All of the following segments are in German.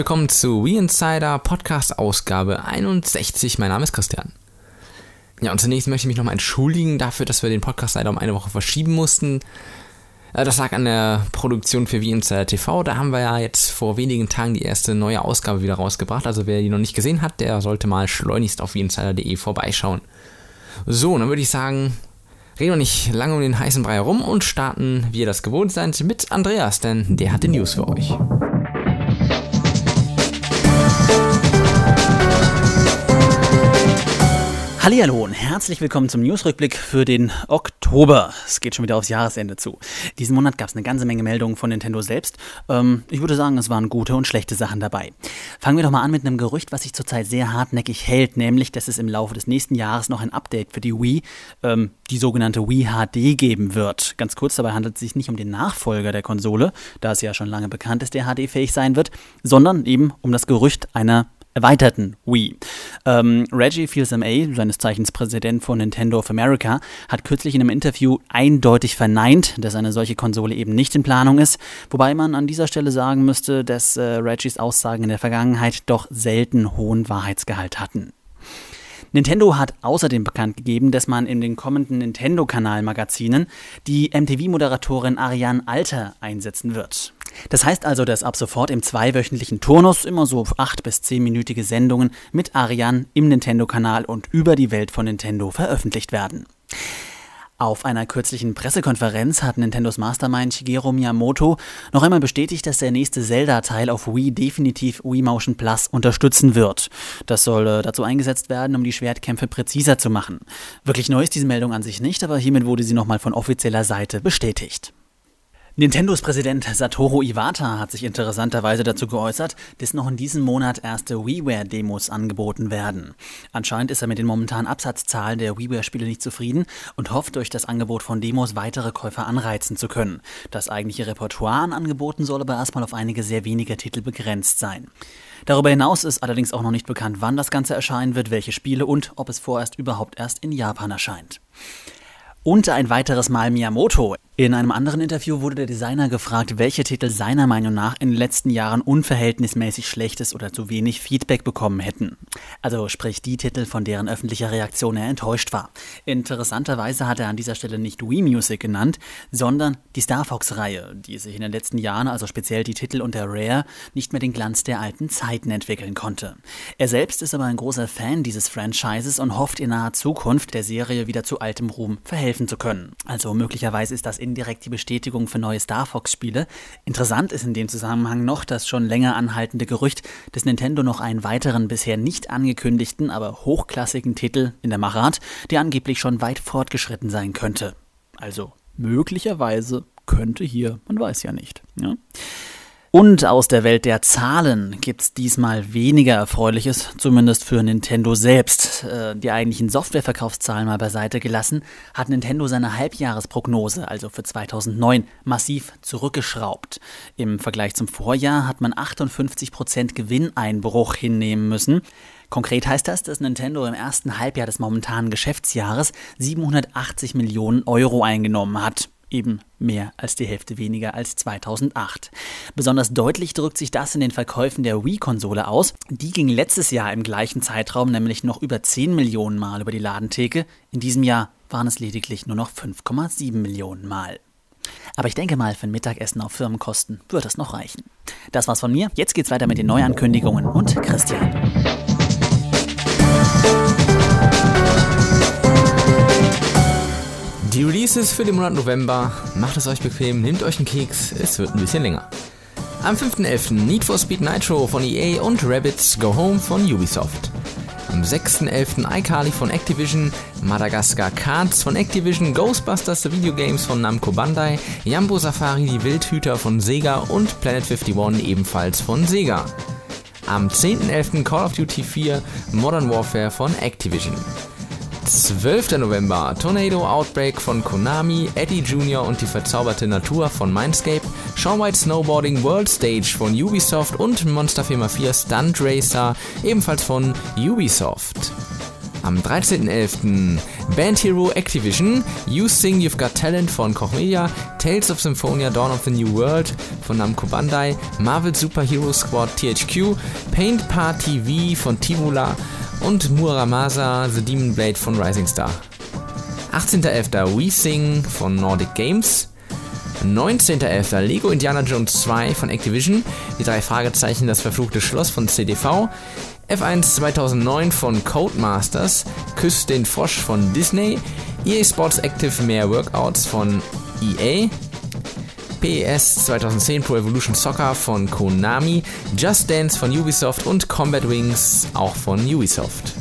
Willkommen zu We Insider Podcast Ausgabe 61. Mein Name ist Christian. Ja, und zunächst möchte ich mich nochmal entschuldigen dafür, dass wir den Podcast leider um eine Woche verschieben mussten. Äh, das lag an der Produktion für We Insider TV. Da haben wir ja jetzt vor wenigen Tagen die erste neue Ausgabe wieder rausgebracht. Also wer die noch nicht gesehen hat, der sollte mal schleunigst auf weinsider.de vorbeischauen. So, dann würde ich sagen, reden wir nicht lange um den heißen Brei herum und starten, wie ihr das gewohnt seid, mit Andreas, denn der hat die News für euch. Hallo und herzlich willkommen zum Newsrückblick für den Oktober. Es geht schon wieder aufs Jahresende zu. Diesen Monat gab es eine ganze Menge Meldungen von Nintendo selbst. Ähm, ich würde sagen, es waren gute und schlechte Sachen dabei. Fangen wir doch mal an mit einem Gerücht, was sich zurzeit sehr hartnäckig hält, nämlich, dass es im Laufe des nächsten Jahres noch ein Update für die Wii, ähm, die sogenannte Wii HD, geben wird. Ganz kurz, dabei handelt es sich nicht um den Nachfolger der Konsole, da es ja schon lange bekannt ist, der HD-fähig sein wird, sondern eben um das Gerücht einer erweiterten Wii. Ähm, Reggie Fils-MA, seines Zeichens Präsident von Nintendo of America, hat kürzlich in einem Interview eindeutig verneint, dass eine solche Konsole eben nicht in Planung ist, wobei man an dieser Stelle sagen müsste, dass äh, Reggies Aussagen in der Vergangenheit doch selten hohen Wahrheitsgehalt hatten. Nintendo hat außerdem bekannt gegeben, dass man in den kommenden Nintendo-Kanal-Magazinen die MTV-Moderatorin Ariane Alter einsetzen wird. Das heißt also, dass ab sofort im zweiwöchentlichen Turnus immer so acht bis zehnminütige Sendungen mit Ariane im Nintendo-Kanal und über die Welt von Nintendo veröffentlicht werden. Auf einer kürzlichen Pressekonferenz hat Nintendos Mastermind Shigeru Miyamoto noch einmal bestätigt, dass der nächste Zelda-Teil auf Wii definitiv Wii Motion Plus unterstützen wird. Das soll äh, dazu eingesetzt werden, um die Schwertkämpfe präziser zu machen. Wirklich neu ist diese Meldung an sich nicht, aber hiermit wurde sie nochmal von offizieller Seite bestätigt. Nintendos Präsident Satoru Iwata hat sich interessanterweise dazu geäußert, dass noch in diesem Monat erste WiiWare-Demos angeboten werden. Anscheinend ist er mit den momentanen Absatzzahlen der WiiWare-Spiele nicht zufrieden und hofft, durch das Angebot von Demos weitere Käufer anreizen zu können. Das eigentliche Repertoire an Angeboten soll aber erstmal auf einige sehr wenige Titel begrenzt sein. Darüber hinaus ist allerdings auch noch nicht bekannt, wann das Ganze erscheinen wird, welche Spiele und ob es vorerst überhaupt erst in Japan erscheint. Und ein weiteres Mal Miyamoto. In einem anderen Interview wurde der Designer gefragt, welche Titel seiner Meinung nach in den letzten Jahren unverhältnismäßig schlechtes oder zu wenig Feedback bekommen hätten. Also sprich die Titel, von deren öffentlicher Reaktion er enttäuscht war. Interessanterweise hat er an dieser Stelle nicht Wii Music genannt, sondern die Star Fox-Reihe, die sich in den letzten Jahren, also speziell die Titel unter Rare, nicht mehr den Glanz der alten Zeiten entwickeln konnte. Er selbst ist aber ein großer Fan dieses Franchises und hofft in naher Zukunft der Serie wieder zu altem Ruhm verhelfen zu können. Also möglicherweise ist das in indirekt die Bestätigung für neue Star Fox-Spiele. Interessant ist in dem Zusammenhang noch das schon länger anhaltende Gerücht, dass Nintendo noch einen weiteren bisher nicht angekündigten, aber hochklassigen Titel in der Mache hat, der angeblich schon weit fortgeschritten sein könnte. Also möglicherweise könnte hier, man weiß ja nicht. Ja? Und aus der Welt der Zahlen gibt's diesmal weniger Erfreuliches, zumindest für Nintendo selbst. Äh, die eigentlichen Softwareverkaufszahlen mal beiseite gelassen, hat Nintendo seine Halbjahresprognose, also für 2009, massiv zurückgeschraubt. Im Vergleich zum Vorjahr hat man 58% Gewinneinbruch hinnehmen müssen. Konkret heißt das, dass Nintendo im ersten Halbjahr des momentanen Geschäftsjahres 780 Millionen Euro eingenommen hat eben mehr als die Hälfte weniger als 2008. Besonders deutlich drückt sich das in den Verkäufen der Wii-Konsole aus. Die ging letztes Jahr im gleichen Zeitraum nämlich noch über 10 Millionen Mal über die Ladentheke. In diesem Jahr waren es lediglich nur noch 5,7 Millionen Mal. Aber ich denke mal, für ein Mittagessen auf Firmenkosten wird es noch reichen. Das war's von mir. Jetzt geht's weiter mit den Neuankündigungen und Christian. Die Releases für den Monat November. Macht es euch bequem, nehmt euch einen Keks, es wird ein bisschen länger. Am 5.11. Need for Speed Nitro von EA und Rabbits Go Home von Ubisoft. Am 6.11. iCarly von Activision, Madagascar Cards von Activision, Ghostbusters The Video Games von Namco Bandai, Jambo Safari die Wildhüter von Sega und Planet 51 ebenfalls von Sega. Am 10.11. Call of Duty 4 Modern Warfare von Activision. 12. November Tornado Outbreak von Konami, Eddie Jr. und die verzauberte Natur von Mindscape, Sean White Snowboarding World Stage von Ubisoft und Monster Firma 4 Stunt Racer ebenfalls von Ubisoft. Am 13.11. Band Hero Activision, You Sing You've Got Talent von Koch Media, Tales of Symphonia Dawn of the New World von Namco Bandai, Marvel Super Hero Squad THQ, Paint Party V von Tivula und Muramasa The Demon Blade von Rising Star. 18.11. We Sing von Nordic Games, 19.11. Lego Indiana Jones 2 von Activision, die drei Fragezeichen Das verfluchte Schloss von CDV, F1 2009 von Codemasters, Küss den Frosch von Disney, EA Sports Active mehr Workouts von EA, PES 2010 Pro Evolution Soccer von Konami, Just Dance von Ubisoft und Combat Wings auch von Ubisoft.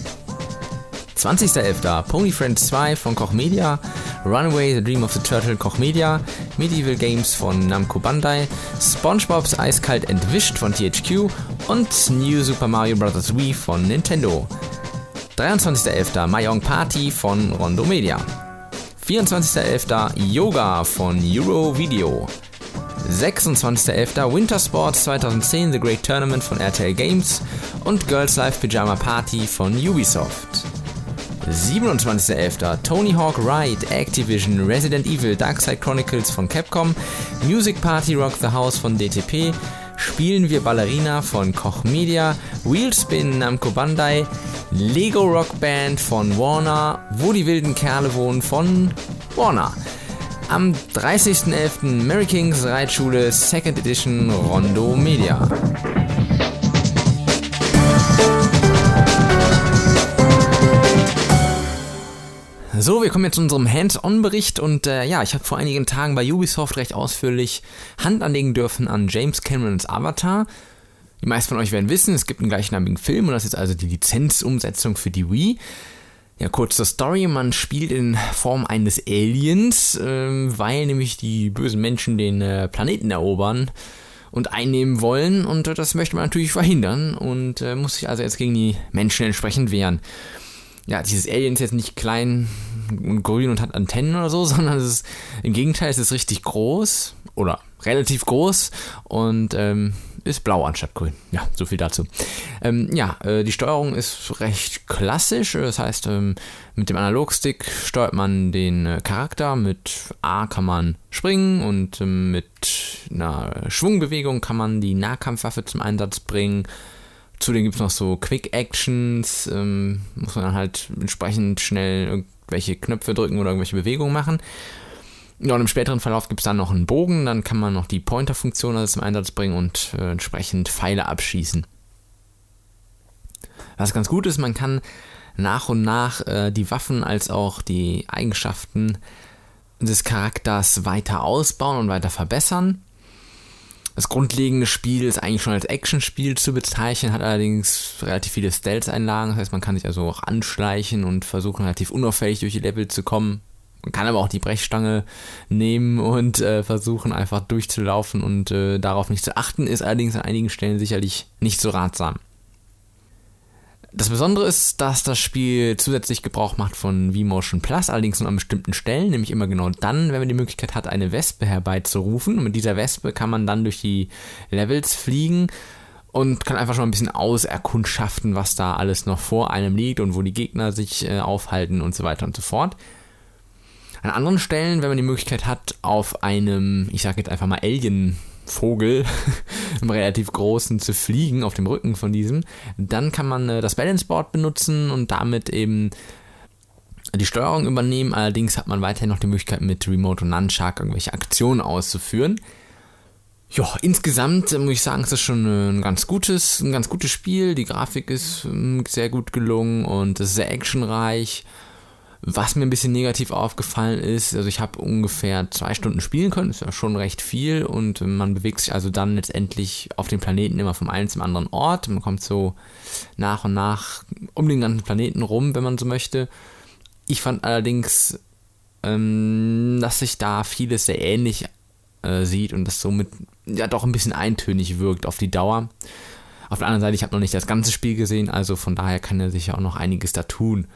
20.11. Pony Friends 2 von Koch Media, Runaway The Dream of the Turtle Koch Media, Medieval Games von Namco Bandai, SpongeBob's Eiskalt Entwischt von THQ und New Super Mario Bros. Wii von Nintendo. 23.11. Mayong Party von Rondo Media. 24.11. Yoga von Euro Video. 26.11. Winter Sports 2010 The Great Tournament von RTL Games und Girls Life Pyjama Party von Ubisoft. 27.11. Tony Hawk Ride, Activision, Resident Evil, Darkside Chronicles von Capcom, Music Party Rock the House von DTP, Spielen wir Ballerina von Koch Media, Wheelspin Namco Bandai, Lego Rock Band von Warner, Wo die wilden Kerle wohnen von Warner. Am 30.11. Mary Kings Reitschule Second Edition Rondo Media. So, wir kommen jetzt zu unserem Hands-on-Bericht und äh, ja, ich habe vor einigen Tagen bei Ubisoft recht ausführlich Hand anlegen dürfen an James Camerons Avatar. Die meisten von euch werden wissen, es gibt einen gleichnamigen Film und das ist also die Lizenzumsetzung für die Wii. Ja, kurz zur Story, man spielt in Form eines Aliens, äh, weil nämlich die bösen Menschen den äh, Planeten erobern und einnehmen wollen und äh, das möchte man natürlich verhindern und äh, muss sich also jetzt gegen die Menschen entsprechend wehren. Ja, dieses Alien ist jetzt nicht klein und grün und hat Antennen oder so, sondern es ist, im Gegenteil, es ist richtig groß oder relativ groß und ähm, ist blau anstatt grün. Ja, so viel dazu. Ähm, ja, äh, die Steuerung ist recht klassisch. Das heißt, ähm, mit dem Analogstick steuert man den äh, Charakter. Mit A kann man springen und ähm, mit einer Schwungbewegung kann man die Nahkampfwaffe zum Einsatz bringen. Zudem gibt es noch so Quick Actions, ähm, muss man dann halt entsprechend schnell irgendwelche Knöpfe drücken oder irgendwelche Bewegungen machen. Ja, und im späteren Verlauf gibt es dann noch einen Bogen, dann kann man noch die Pointer-Funktion also zum Einsatz bringen und äh, entsprechend Pfeile abschießen. Was ganz gut ist, man kann nach und nach äh, die Waffen als auch die Eigenschaften des Charakters weiter ausbauen und weiter verbessern. Das grundlegende Spiel ist eigentlich schon als Actionspiel zu bezeichnen, hat allerdings relativ viele Stealth-Einlagen. Das heißt, man kann sich also auch anschleichen und versuchen, relativ unauffällig durch die Level zu kommen. Man kann aber auch die Brechstange nehmen und äh, versuchen, einfach durchzulaufen und äh, darauf nicht zu achten, ist allerdings an einigen Stellen sicherlich nicht so ratsam. Das Besondere ist, dass das Spiel zusätzlich Gebrauch macht von vMotion Plus, allerdings nur an bestimmten Stellen, nämlich immer genau dann, wenn man die Möglichkeit hat, eine Wespe herbeizurufen. Und mit dieser Wespe kann man dann durch die Levels fliegen und kann einfach schon ein bisschen auserkundschaften, was da alles noch vor einem liegt und wo die Gegner sich äh, aufhalten und so weiter und so fort. An anderen Stellen, wenn man die Möglichkeit hat, auf einem, ich sage jetzt einfach mal Alien Vogel, einem relativ großen, zu fliegen auf dem Rücken von diesem. Dann kann man äh, das Balance Board benutzen und damit eben die Steuerung übernehmen. Allerdings hat man weiterhin noch die Möglichkeit, mit Remote und Nunchuck irgendwelche Aktionen auszuführen. Ja, insgesamt äh, muss ich sagen, es ist schon ein ganz gutes, ein ganz gutes Spiel. Die Grafik ist äh, sehr gut gelungen und es ist sehr actionreich. Was mir ein bisschen negativ aufgefallen ist, also ich habe ungefähr zwei Stunden spielen können, ist ja schon recht viel und man bewegt sich also dann letztendlich auf dem Planeten immer vom einen zum anderen Ort. Man kommt so nach und nach um den ganzen Planeten rum, wenn man so möchte. Ich fand allerdings, ähm, dass sich da vieles sehr ähnlich äh, sieht und das somit ja doch ein bisschen eintönig wirkt auf die Dauer. Auf der anderen Seite, ich habe noch nicht das ganze Spiel gesehen, also von daher kann er sich ja auch noch einiges da tun.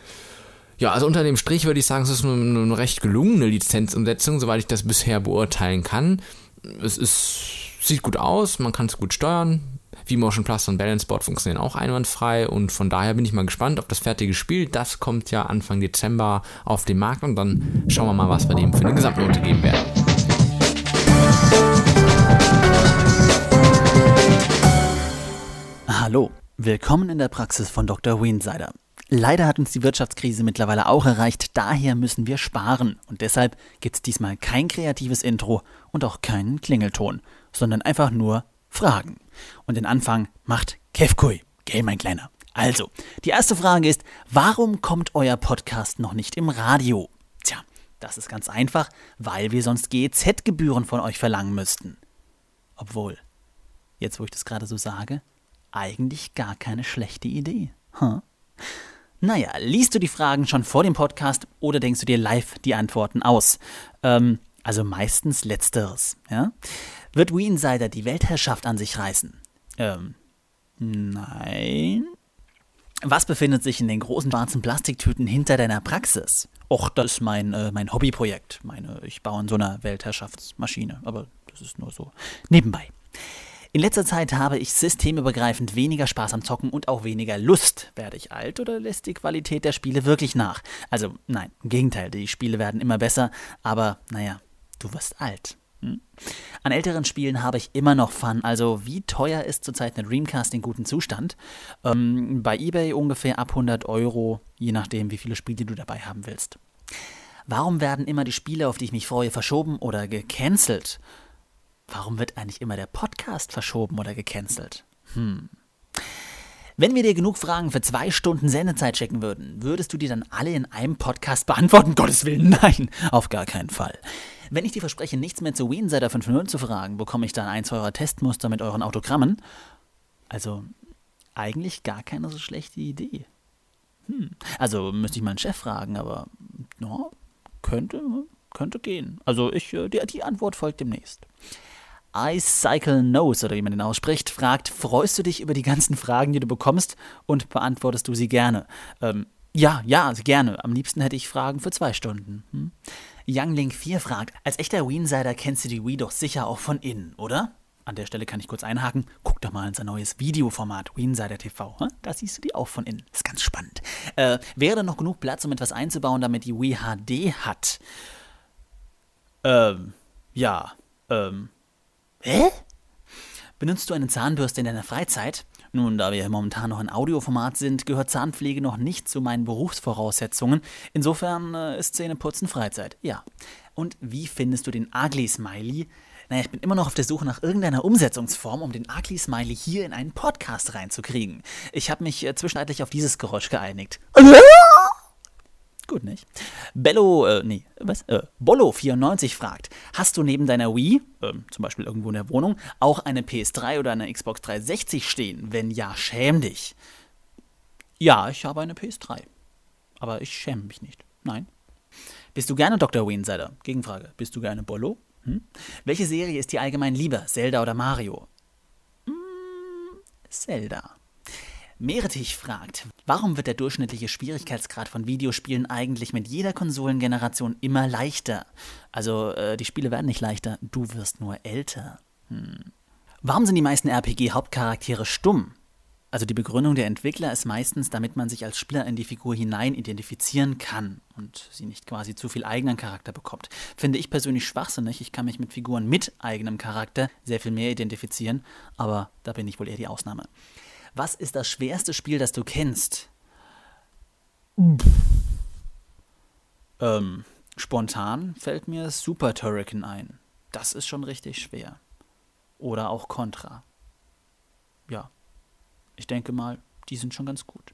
Ja, also unter dem Strich würde ich sagen, es ist eine, eine recht gelungene Lizenzumsetzung, soweit ich das bisher beurteilen kann. Es ist, sieht gut aus, man kann es gut steuern. V-Motion Plus und Balance Board funktionieren auch einwandfrei und von daher bin ich mal gespannt auf das fertige Spiel. Das kommt ja Anfang Dezember auf den Markt und dann schauen wir mal, was wir dem für eine Gesamtnote geben werden. Hallo, willkommen in der Praxis von Dr. Weensider. Leider hat uns die Wirtschaftskrise mittlerweile auch erreicht, daher müssen wir sparen. Und deshalb gibt es diesmal kein kreatives Intro und auch keinen Klingelton, sondern einfach nur Fragen. Und den Anfang macht Kevkui. Gell, mein Kleiner. Also, die erste Frage ist, warum kommt euer Podcast noch nicht im Radio? Tja, das ist ganz einfach, weil wir sonst GEZ-Gebühren von euch verlangen müssten. Obwohl, jetzt wo ich das gerade so sage, eigentlich gar keine schlechte Idee. Huh? Naja, liest du die Fragen schon vor dem Podcast oder denkst du dir live die Antworten aus? Ähm, also meistens letzteres. Ja? Wird We Insider die Weltherrschaft an sich reißen? Ähm, nein. Was befindet sich in den großen schwarzen Plastiktüten hinter deiner Praxis? Och, das ist mein, äh, mein Hobbyprojekt. Meine, ich baue in so einer Weltherrschaftsmaschine, aber das ist nur so nebenbei. In letzter Zeit habe ich systemübergreifend weniger Spaß am Zocken und auch weniger Lust. Werde ich alt oder lässt die Qualität der Spiele wirklich nach? Also nein, im Gegenteil, die Spiele werden immer besser, aber naja, du wirst alt. Hm? An älteren Spielen habe ich immer noch Fun. Also wie teuer ist zurzeit eine Dreamcast in gutem Zustand? Ähm, bei eBay ungefähr ab 100 Euro, je nachdem, wie viele Spiele du dabei haben willst. Warum werden immer die Spiele, auf die ich mich freue, verschoben oder gecancelt? Warum wird eigentlich immer der Podcast verschoben oder gecancelt? Hm. Wenn wir dir genug Fragen für zwei Stunden Sendezeit schicken würden, würdest du die dann alle in einem Podcast beantworten? Gottes Willen, nein, auf gar keinen Fall. Wenn ich dir verspreche, nichts mehr zu Weensider 5.0 zu fragen, bekomme ich dann eins eurer Testmuster mit euren Autogrammen. Also, eigentlich gar keine so schlechte Idee. Hm. Also müsste ich meinen Chef fragen, aber no, könnte, könnte gehen. Also ich, äh, die, die Antwort folgt demnächst. iCycle Knows, oder wie man den ausspricht, fragt, freust du dich über die ganzen Fragen, die du bekommst und beantwortest du sie gerne? Ähm, ja, ja, gerne. Am liebsten hätte ich Fragen für zwei Stunden. Hm? Younglink4 fragt, als echter Weensider kennst du die Wii doch sicher auch von innen, oder? An der Stelle kann ich kurz einhaken. Guck doch mal in sein neues Videoformat, Weensider TV. Da siehst du die auch von innen. Ist ganz spannend. Äh, wäre da noch genug Platz, um etwas einzubauen, damit die Wii HD hat? Ähm, ja. Ähm, hä? Benutzt du eine Zahnbürste in deiner Freizeit? Nun, da wir momentan noch ein Audioformat sind, gehört Zahnpflege noch nicht zu meinen Berufsvoraussetzungen. Insofern äh, ist Zähneputzen Freizeit. Ja. Und wie findest du den Ugly Smiley? Naja, ich bin immer noch auf der Suche nach irgendeiner Umsetzungsform, um den Ugly Smiley hier in einen Podcast reinzukriegen. Ich habe mich äh, zwischenzeitlich auf dieses Geräusch geeinigt. Gut, nicht? Bello, äh, nee, was? Äh, Bollo94 fragt, hast du neben deiner Wii, äh, zum Beispiel irgendwo in der Wohnung, auch eine PS3 oder eine Xbox 360 stehen? Wenn ja, schäm dich. Ja, ich habe eine PS3. Aber ich schäme mich nicht. Nein. Bist du gerne Dr. Weensider? Gegenfrage. Bist du gerne Bollo? Hm? Welche Serie ist dir allgemein lieber? Zelda oder Mario? Hm, Zelda. Meretich fragt, warum wird der durchschnittliche Schwierigkeitsgrad von Videospielen eigentlich mit jeder Konsolengeneration immer leichter? Also äh, die Spiele werden nicht leichter, du wirst nur älter. Hm. Warum sind die meisten RPG-Hauptcharaktere stumm? Also die Begründung der Entwickler ist meistens, damit man sich als Spieler in die Figur hinein identifizieren kann und sie nicht quasi zu viel eigenen Charakter bekommt. Finde ich persönlich schwachsinnig. Ich kann mich mit Figuren mit eigenem Charakter sehr viel mehr identifizieren, aber da bin ich wohl eher die Ausnahme. Was ist das schwerste Spiel, das du kennst? Ähm, spontan fällt mir Super Turrican ein. Das ist schon richtig schwer. Oder auch Contra. Ja, ich denke mal, die sind schon ganz gut.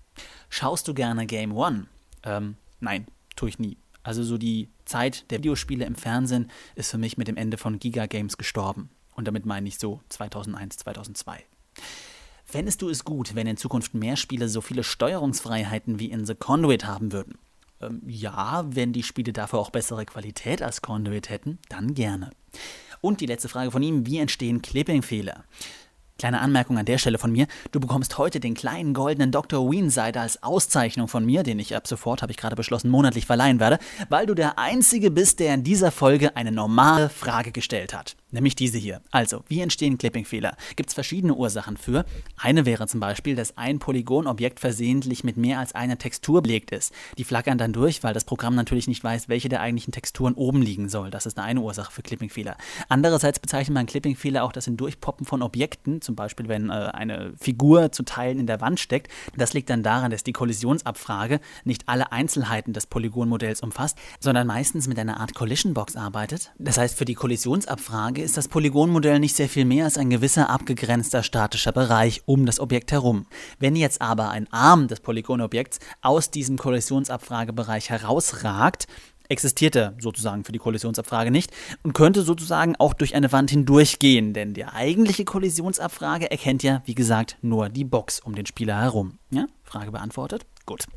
Schaust du gerne Game One? Ähm, nein, tue ich nie. Also so die Zeit der Videospiele im Fernsehen ist für mich mit dem Ende von Giga Games gestorben. Und damit meine ich so 2001, 2002. Fändest du es gut, wenn in Zukunft mehr Spiele so viele Steuerungsfreiheiten wie in The Conduit haben würden? Ähm, ja, wenn die Spiele dafür auch bessere Qualität als Conduit hätten, dann gerne. Und die letzte Frage von ihm, wie entstehen Clipping-Fehler? Kleine Anmerkung an der Stelle von mir. Du bekommst heute den kleinen goldenen Dr. Weensider als Auszeichnung von mir, den ich ab sofort, habe ich gerade beschlossen, monatlich verleihen werde, weil du der Einzige bist, der in dieser Folge eine normale Frage gestellt hat. Nämlich diese hier. Also, wie entstehen Clipping-Fehler? Gibt es verschiedene Ursachen für. Eine wäre zum Beispiel, dass ein Polygonobjekt versehentlich mit mehr als einer Textur belegt ist. Die flackern dann durch, weil das Programm natürlich nicht weiß, welche der eigentlichen Texturen oben liegen soll. Das ist eine Ursache für Clipping-Fehler. Andererseits bezeichnet man Clipping-Fehler auch das in Durchpoppen von Objekten, zum Beispiel wenn äh, eine Figur zu Teilen in der Wand steckt. Das liegt dann daran, dass die Kollisionsabfrage nicht alle Einzelheiten des Polygonmodells umfasst, sondern meistens mit einer Art Collision-Box arbeitet. Das heißt, für die Kollisionsabfrage Frage ist das Polygonmodell nicht sehr viel mehr als ein gewisser abgegrenzter statischer Bereich um das Objekt herum. Wenn jetzt aber ein Arm des Polygonobjekts aus diesem Kollisionsabfragebereich herausragt, existiert er sozusagen für die Kollisionsabfrage nicht und könnte sozusagen auch durch eine Wand hindurchgehen, denn die eigentliche Kollisionsabfrage erkennt ja, wie gesagt, nur die Box um den Spieler herum. Ja? Frage beantwortet? Gut.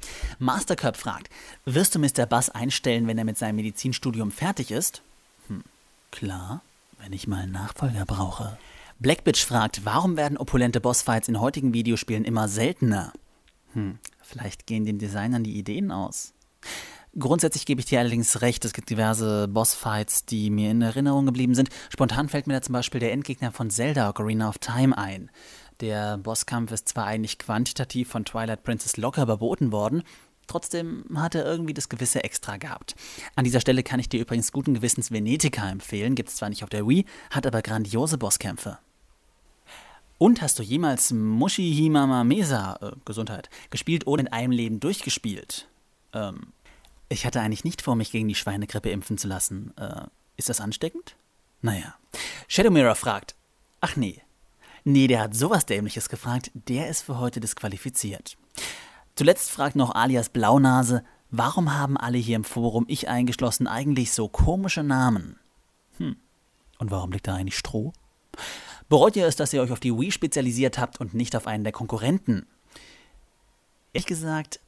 Mastercup fragt, wirst du Mr. Bass einstellen, wenn er mit seinem Medizinstudium fertig ist? Hm, klar wenn ich mal einen Nachfolger brauche. Blackbitch fragt, warum werden opulente Bossfights in heutigen Videospielen immer seltener? Hm, vielleicht gehen den Designern die Ideen aus. Grundsätzlich gebe ich dir allerdings recht, es gibt diverse Bossfights, die mir in Erinnerung geblieben sind. Spontan fällt mir da zum Beispiel der Endgegner von Zelda Ocarina of Time ein. Der Bosskampf ist zwar eigentlich quantitativ von Twilight Princess locker überboten worden, Trotzdem hat er irgendwie das gewisse Extra gehabt. An dieser Stelle kann ich dir übrigens guten Gewissens Venetica empfehlen, gibt es zwar nicht auf der Wii, hat aber grandiose Bosskämpfe. Und hast du jemals Mushi Himama Mesa, äh, Gesundheit, gespielt oder in einem Leben durchgespielt? Ähm, ich hatte eigentlich nicht vor, mich gegen die Schweinegrippe impfen zu lassen. Äh, ist das ansteckend? Naja. Shadow Mirror fragt. Ach nee. Nee, der hat sowas Dämliches gefragt. Der ist für heute disqualifiziert. Zuletzt fragt noch alias Blaunase, warum haben alle hier im Forum, ich eingeschlossen, eigentlich so komische Namen? Hm. Und warum liegt da eigentlich Stroh? Bereut ihr es, dass ihr euch auf die Wii spezialisiert habt und nicht auf einen der Konkurrenten? Ehrlich gesagt,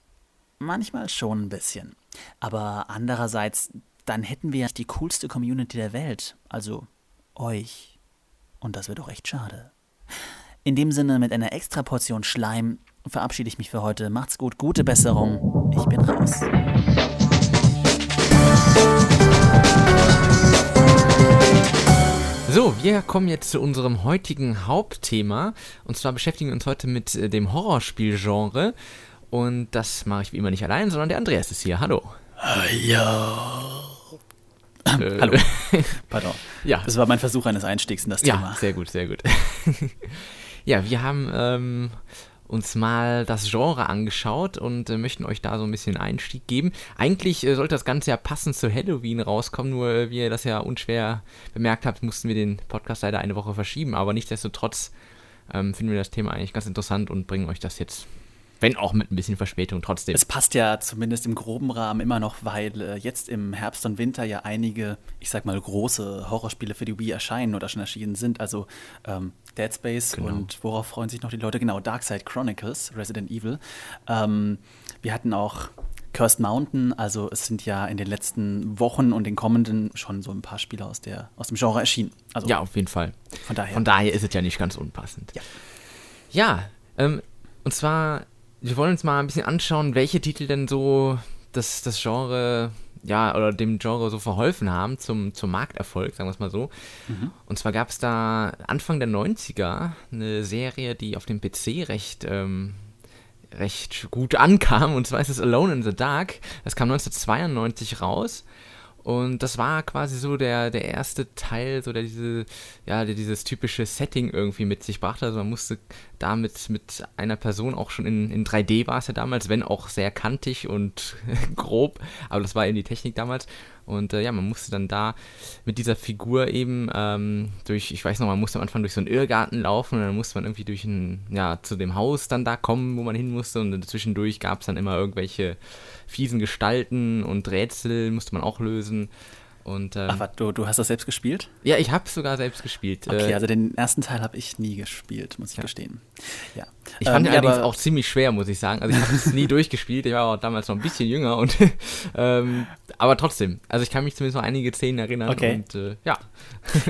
manchmal schon ein bisschen. Aber andererseits, dann hätten wir ja die coolste Community der Welt. Also euch. Und das wäre doch echt schade. In dem Sinne, mit einer extra Portion Schleim verabschiede ich mich für heute. Macht's gut, gute Besserung. Ich bin raus. So, wir kommen jetzt zu unserem heutigen Hauptthema. Und zwar beschäftigen wir uns heute mit äh, dem Horrorspielgenre. Und das mache ich wie immer nicht allein, sondern der Andreas ist hier. Hallo. Ja. Äh, Hallo. Pardon. Ja. Das war mein Versuch eines Einstiegs in das Thema. Ja, sehr gut, sehr gut. ja, wir haben ähm, uns mal das Genre angeschaut und äh, möchten euch da so ein bisschen Einstieg geben. Eigentlich äh, sollte das Ganze ja passend zu Halloween rauskommen, nur äh, wie ihr das ja unschwer bemerkt habt, mussten wir den Podcast leider eine Woche verschieben, aber nichtsdestotrotz ähm, finden wir das Thema eigentlich ganz interessant und bringen euch das jetzt wenn auch mit ein bisschen Verspätung trotzdem. Es passt ja zumindest im groben Rahmen immer noch, weil äh, jetzt im Herbst und Winter ja einige, ich sag mal, große Horrorspiele für die Wii erscheinen oder schon erschienen sind. Also ähm, Dead Space genau. und worauf freuen sich noch die Leute? Genau, Darkside Chronicles, Resident Evil. Ähm, wir hatten auch Cursed Mountain, also es sind ja in den letzten Wochen und den kommenden schon so ein paar Spiele aus, der, aus dem Genre erschienen. Also, ja, auf jeden Fall. Von daher. Von daher ist es ja nicht ganz unpassend. Ja, ja ähm, und zwar wir wollen uns mal ein bisschen anschauen, welche Titel denn so das, das Genre, ja, oder dem Genre so verholfen haben zum, zum Markterfolg, sagen wir es mal so. Mhm. Und zwar gab es da Anfang der 90er eine Serie, die auf dem PC recht, ähm, recht gut ankam, und zwar ist es Alone in the Dark. Das kam 1992 raus. Und das war quasi so der, der erste Teil, so der diese, ja, der dieses typische Setting irgendwie mit sich brachte. Also man musste damit mit einer Person auch schon in, in 3D war es ja damals, wenn auch sehr kantig und grob, aber das war eben die Technik damals. Und äh, ja, man musste dann da mit dieser Figur eben ähm, durch, ich weiß noch, man musste am Anfang durch so einen Irrgarten laufen und dann musste man irgendwie durch ein, ja, zu dem Haus dann da kommen, wo man hin musste und zwischendurch gab es dann immer irgendwelche fiesen Gestalten und Rätsel musste man auch lösen. Und, ähm, was, du, du hast das selbst gespielt? Ja, ich habe sogar selbst gespielt. Okay, äh, also den ersten Teil habe ich nie gespielt, muss ich ja. gestehen. Ja. Ich fand ähm, ihn allerdings auch ziemlich schwer, muss ich sagen. Also ich habe es nie durchgespielt. Ich war auch damals noch ein bisschen jünger und ähm, aber trotzdem. Also ich kann mich zumindest noch einige Szenen erinnern okay. und äh, ja.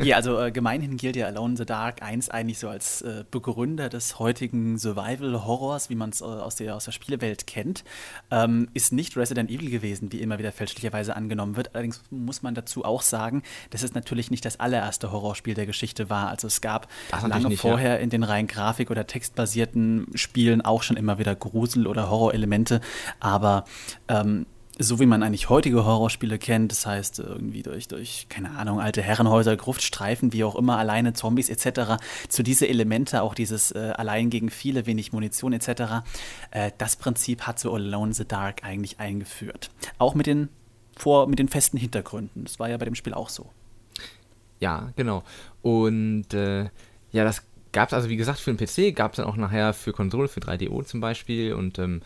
Ja, also äh, gemeinhin gilt ja Alone in the Dark 1 eigentlich so als äh, Begründer des heutigen Survival-Horrors, wie man es äh, aus, der, aus der Spielewelt kennt. Ähm, ist nicht Resident Evil gewesen, wie immer wieder fälschlicherweise angenommen wird. Allerdings muss man dazu auch sagen, dass es natürlich nicht das allererste Horrorspiel der Geschichte war. Also es gab lange nicht, vorher ja. in den rein Grafik- oder textbasierten Spielen auch schon immer wieder Grusel- oder Horrorelemente, aber ähm, so wie man eigentlich heutige Horrorspiele kennt, das heißt irgendwie durch, durch, keine Ahnung, alte Herrenhäuser, Gruftstreifen, wie auch immer, alleine Zombies etc., zu diese Elemente, auch dieses äh, allein gegen viele, wenig Munition etc., äh, das Prinzip hat so Alone in the Dark eigentlich eingeführt. Auch mit den, vor, mit den festen Hintergründen. Das war ja bei dem Spiel auch so. Ja, genau. Und äh, ja, das gab es also, wie gesagt, für den PC, gab es dann auch nachher für Konsole, für 3DO zum Beispiel und ähm,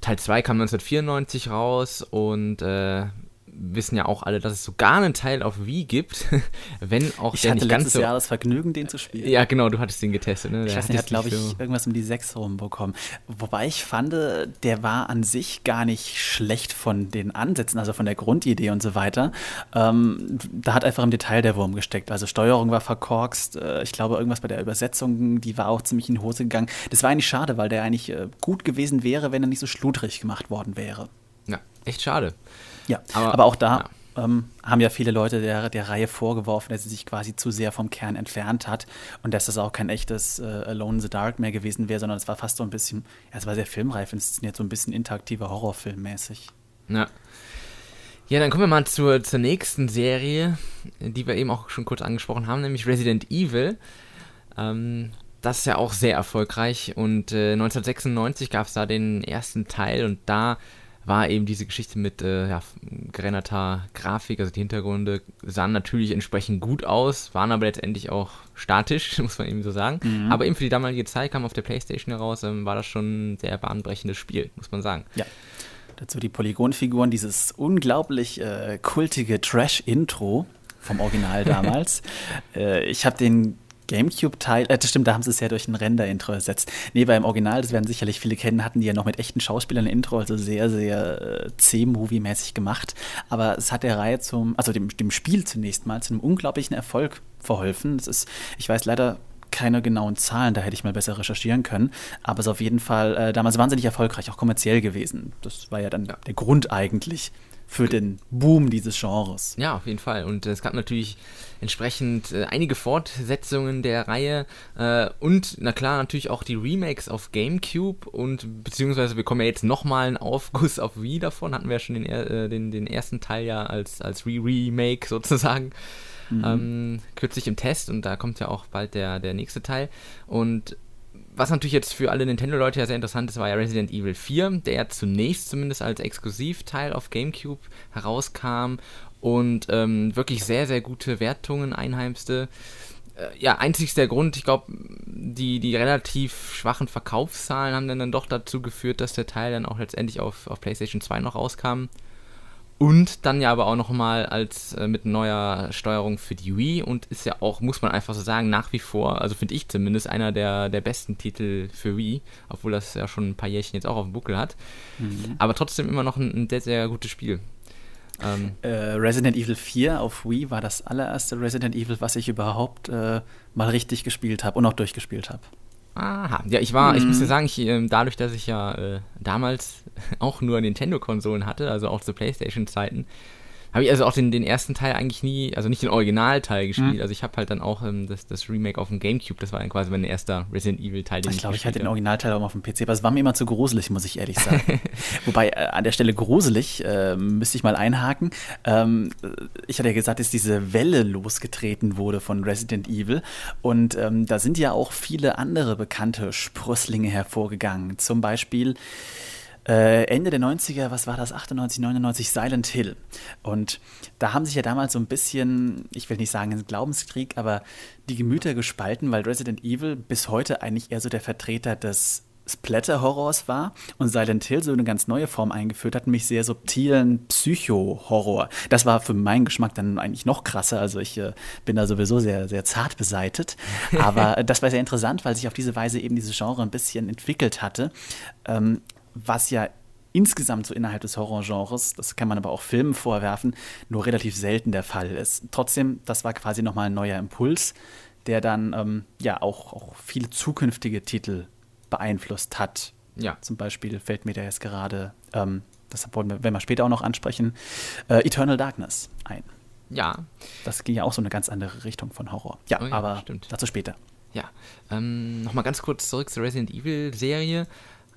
Teil 2 kam 1994 raus und äh, wissen ja auch alle, dass es sogar einen Teil auf Wii gibt, wenn auch ich der nicht ganz so. Jahr das Vergnügen, den zu spielen. Ja, genau, du hattest den getestet. Ne? Der ich weiß nicht, hat glaube ich so irgendwas um die 6 rumbekommen. Wobei ich fand, der war an sich gar nicht schlecht von den Ansätzen, also von der Grundidee und so weiter. Ähm, da hat einfach im Detail der Wurm gesteckt. Also Steuerung war verkorkst. Äh, ich glaube, irgendwas bei der Übersetzung, die war auch ziemlich in die Hose gegangen. Das war eigentlich schade, weil der eigentlich äh, gut gewesen wäre, wenn er nicht so schludrig gemacht worden wäre. Ja, echt schade. Ja, aber, aber auch da ja. Ähm, haben ja viele Leute der, der Reihe vorgeworfen, dass sie sich quasi zu sehr vom Kern entfernt hat und dass das auch kein echtes äh, Alone in the Dark mehr gewesen wäre, sondern es war fast so ein bisschen, ja, es war sehr filmreif inszeniert, so ein bisschen interaktiver Horrorfilm mäßig. Ja. Ja, dann kommen wir mal zur, zur nächsten Serie, die wir eben auch schon kurz angesprochen haben, nämlich Resident Evil. Ähm, das ist ja auch sehr erfolgreich und äh, 1996 gab es da den ersten Teil und da war eben diese Geschichte mit äh, ja, gerenderter Grafik, also die Hintergründe sahen natürlich entsprechend gut aus, waren aber letztendlich auch statisch, muss man eben so sagen. Mhm. Aber eben für die damalige Zeit kam auf der Playstation heraus, ähm, war das schon ein sehr bahnbrechendes Spiel, muss man sagen. Ja. Dazu die Polygonfiguren, dieses unglaublich äh, kultige Trash-Intro vom Original damals. äh, ich habe den Gamecube-Teil, äh, das stimmt, da haben sie es ja durch ein Render-Intro ersetzt. Nee, beim Original, das werden sicherlich viele kennen, hatten die ja noch mit echten Schauspielern ein Intro, also sehr, sehr äh, C-Movie-mäßig gemacht. Aber es hat der Reihe zum, also dem, dem Spiel zunächst mal, zu einem unglaublichen Erfolg verholfen. Das ist, ich weiß leider keine genauen Zahlen, da hätte ich mal besser recherchieren können. Aber es ist auf jeden Fall äh, damals wahnsinnig erfolgreich, auch kommerziell gewesen. Das war ja dann ja. der Grund eigentlich für den Boom dieses Genres. Ja, auf jeden Fall. Und es gab natürlich entsprechend äh, einige Fortsetzungen der Reihe äh, und na klar natürlich auch die Remakes auf GameCube und beziehungsweise wir kommen ja jetzt nochmal einen Aufguss auf Wii davon, hatten wir ja schon den, äh, den, den ersten Teil ja als, als Re-Remake sozusagen. Mhm. Ähm, kürzlich im Test und da kommt ja auch bald der, der nächste Teil. Und was natürlich jetzt für alle Nintendo-Leute ja sehr interessant ist, war ja Resident Evil 4, der zunächst zumindest als Exklusivteil auf GameCube herauskam und ähm, wirklich sehr, sehr gute Wertungen einheimste. Äh, ja, einzigster Grund, ich glaube, die, die relativ schwachen Verkaufszahlen haben dann, dann doch dazu geführt, dass der Teil dann auch letztendlich auf, auf PlayStation 2 noch rauskam. Und dann ja aber auch nochmal als äh, mit neuer Steuerung für die Wii und ist ja auch, muss man einfach so sagen, nach wie vor, also finde ich zumindest, einer der, der besten Titel für Wii, obwohl das ja schon ein paar Jährchen jetzt auch auf dem Buckel hat. Mhm. Aber trotzdem immer noch ein, ein sehr, sehr gutes Spiel. Ähm, äh, Resident Evil 4 auf Wii war das allererste Resident Evil, was ich überhaupt äh, mal richtig gespielt habe und auch durchgespielt habe. Aha, ja, ich war, mhm. ich muss dir sagen, ich, äh, dadurch, dass ich ja äh, damals auch nur Nintendo-Konsolen hatte, also auch zu Playstation-Zeiten, habe ich also auch den, den ersten Teil eigentlich nie, also nicht den Originalteil gespielt. Mhm. Also ich habe halt dann auch ähm, das, das Remake auf dem Gamecube, das war dann quasi mein erster Resident Evil-Teil, den ich, ich glaube, ich hatte den Originalteil auch auf dem PC, aber es war mir immer zu gruselig, muss ich ehrlich sagen. Wobei äh, an der Stelle gruselig, äh, müsste ich mal einhaken. Ähm, ich hatte ja gesagt, dass diese Welle losgetreten wurde von Resident Evil und ähm, da sind ja auch viele andere bekannte Sprösslinge hervorgegangen. Zum Beispiel äh, Ende der 90er, was war das, 98, 99, Silent Hill. Und da haben sich ja damals so ein bisschen, ich will nicht sagen ein Glaubenskrieg, aber die Gemüter gespalten, weil Resident Evil bis heute eigentlich eher so der Vertreter des Splatter-Horrors war und Silent Hill so eine ganz neue Form eingeführt hat, nämlich sehr subtilen Psycho-Horror. Das war für meinen Geschmack dann eigentlich noch krasser. Also ich äh, bin da sowieso sehr, sehr zart beseitet. Aber das war sehr interessant, weil sich auf diese Weise eben dieses Genre ein bisschen entwickelt hatte, ähm, was ja insgesamt so innerhalb des Horrorgenres, das kann man aber auch Filmen vorwerfen, nur relativ selten der Fall ist. Trotzdem, das war quasi nochmal ein neuer Impuls, der dann ähm, ja auch, auch viele zukünftige Titel beeinflusst hat. Ja. Zum Beispiel fällt mir da jetzt gerade, ähm, das wollen wir, werden wir später auch noch ansprechen, äh, Eternal Darkness ein. Ja. Das ging ja auch so eine ganz andere Richtung von Horror. Ja, oh ja aber stimmt. dazu später. Ja. Ähm, Nochmal ganz kurz zurück zur Resident Evil-Serie.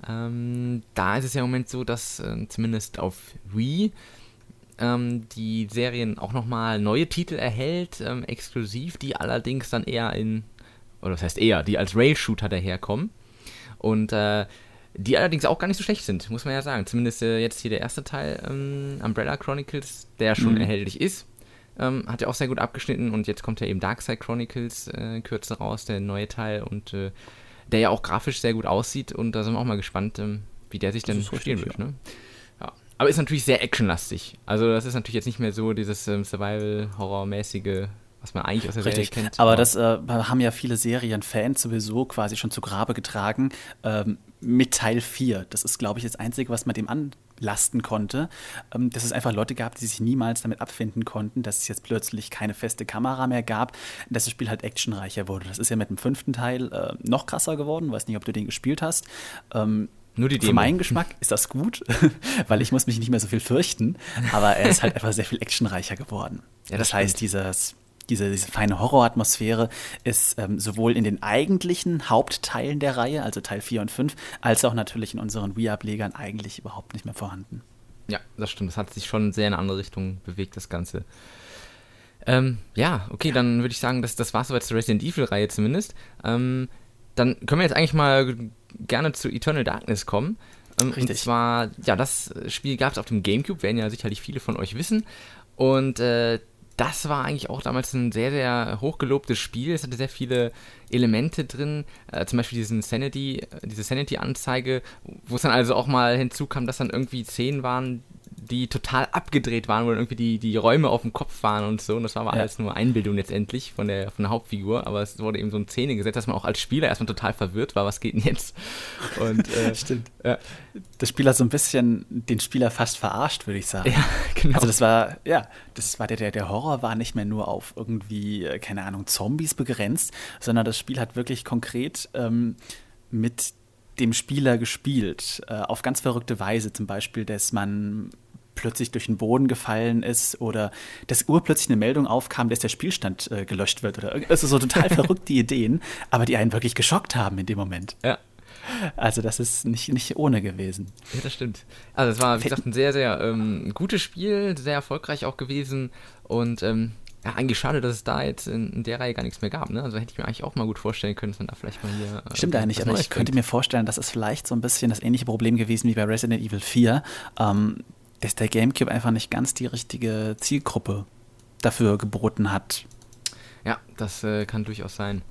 Ähm, da ist es ja im Moment so, dass äh, zumindest auf Wii ähm, die Serien auch nochmal neue Titel erhält, ähm, exklusiv, die allerdings dann eher in, oder das heißt eher, die als Rail-Shooter daherkommen. Und äh, die allerdings auch gar nicht so schlecht sind, muss man ja sagen. Zumindest äh, jetzt hier der erste Teil, ähm, Umbrella Chronicles, der schon mhm. erhältlich ist. Ähm, hat ja auch sehr gut abgeschnitten und jetzt kommt ja eben Darkside Chronicles äh, kürzer raus, der neue Teil und äh, der ja auch grafisch sehr gut aussieht und da sind wir auch mal gespannt, ähm, wie der sich denn spielen wird. Ja. Ne? Ja. Aber ist natürlich sehr actionlastig. Also das ist natürlich jetzt nicht mehr so dieses ähm, Survival-Horror-mäßige was man eigentlich aus der Richtig. Serie kennt. Aber das äh, haben ja viele Serienfans sowieso quasi schon zu Grabe getragen ähm, mit Teil 4. Das ist, glaube ich, das Einzige, was man dem anlasten konnte. Ähm, dass es einfach Leute gab, die sich niemals damit abfinden konnten, dass es jetzt plötzlich keine feste Kamera mehr gab, dass das Spiel halt actionreicher wurde. Das ist ja mit dem fünften Teil äh, noch krasser geworden. Weiß nicht, ob du den gespielt hast. Ähm, nur die Demo. Für meinen Geschmack ist das gut, weil ich muss mich nicht mehr so viel fürchten, aber er ist halt einfach sehr viel actionreicher geworden. Ja, das, das heißt, dieses diese, diese feine Horroratmosphäre ist ähm, sowohl in den eigentlichen Hauptteilen der Reihe, also Teil 4 und 5, als auch natürlich in unseren Wii-Ablegern eigentlich überhaupt nicht mehr vorhanden. Ja, das stimmt. Das hat sich schon sehr in eine andere Richtung bewegt, das Ganze. Ähm, ja, okay, ja. dann würde ich sagen, das, das war soweit zur Resident Evil-Reihe zumindest. Ähm, dann können wir jetzt eigentlich mal gerne zu Eternal Darkness kommen. Ähm, und zwar, ja, das Spiel gab es auf dem GameCube, werden ja sicherlich viele von euch wissen. Und äh, das war eigentlich auch damals ein sehr, sehr hochgelobtes Spiel. Es hatte sehr viele Elemente drin, äh, zum Beispiel diesen Sanity, diese Sanity-Anzeige, wo es dann also auch mal hinzukam, dass dann irgendwie Szenen waren, die total abgedreht waren, wo dann irgendwie die, die Räume auf dem Kopf waren und so. Und das war aber ja. alles nur Einbildung letztendlich von der, von der Hauptfigur. Aber es wurde eben so in Szene gesetzt, dass man auch als Spieler erstmal total verwirrt war, was geht denn jetzt? Und, äh, Stimmt. Ja. Das Spiel hat so ein bisschen den Spieler fast verarscht, würde ich sagen. Ja, genau. Also das war, ja, das war der, der, der Horror war nicht mehr nur auf irgendwie, äh, keine Ahnung, Zombies begrenzt, sondern das Spiel hat wirklich konkret ähm, mit dem Spieler gespielt, äh, auf ganz verrückte Weise. Zum Beispiel, dass man plötzlich durch den Boden gefallen ist oder dass urplötzlich eine Meldung aufkam, dass der Spielstand äh, gelöscht wird oder also so total verrückte Ideen, aber die einen wirklich geschockt haben in dem Moment. Ja. Also das ist nicht, nicht ohne gewesen. Ja, das stimmt. Also es war, wie gesagt, ein sehr, sehr ähm, gutes Spiel, sehr erfolgreich auch gewesen und ähm, ja, eigentlich schade, dass es da jetzt in, in, der Reihe gar nichts mehr gab. Ne? Also hätte ich mir eigentlich auch mal gut vorstellen können, dass man da vielleicht mal hier. Äh, Stimmt eigentlich, aber ich könnte mir vorstellen, dass es vielleicht so ein bisschen das ähnliche Problem gewesen wie bei Resident Evil 4. Ähm, dass der GameCube einfach nicht ganz die richtige Zielgruppe dafür geboten hat. Ja, das äh, kann durchaus sein.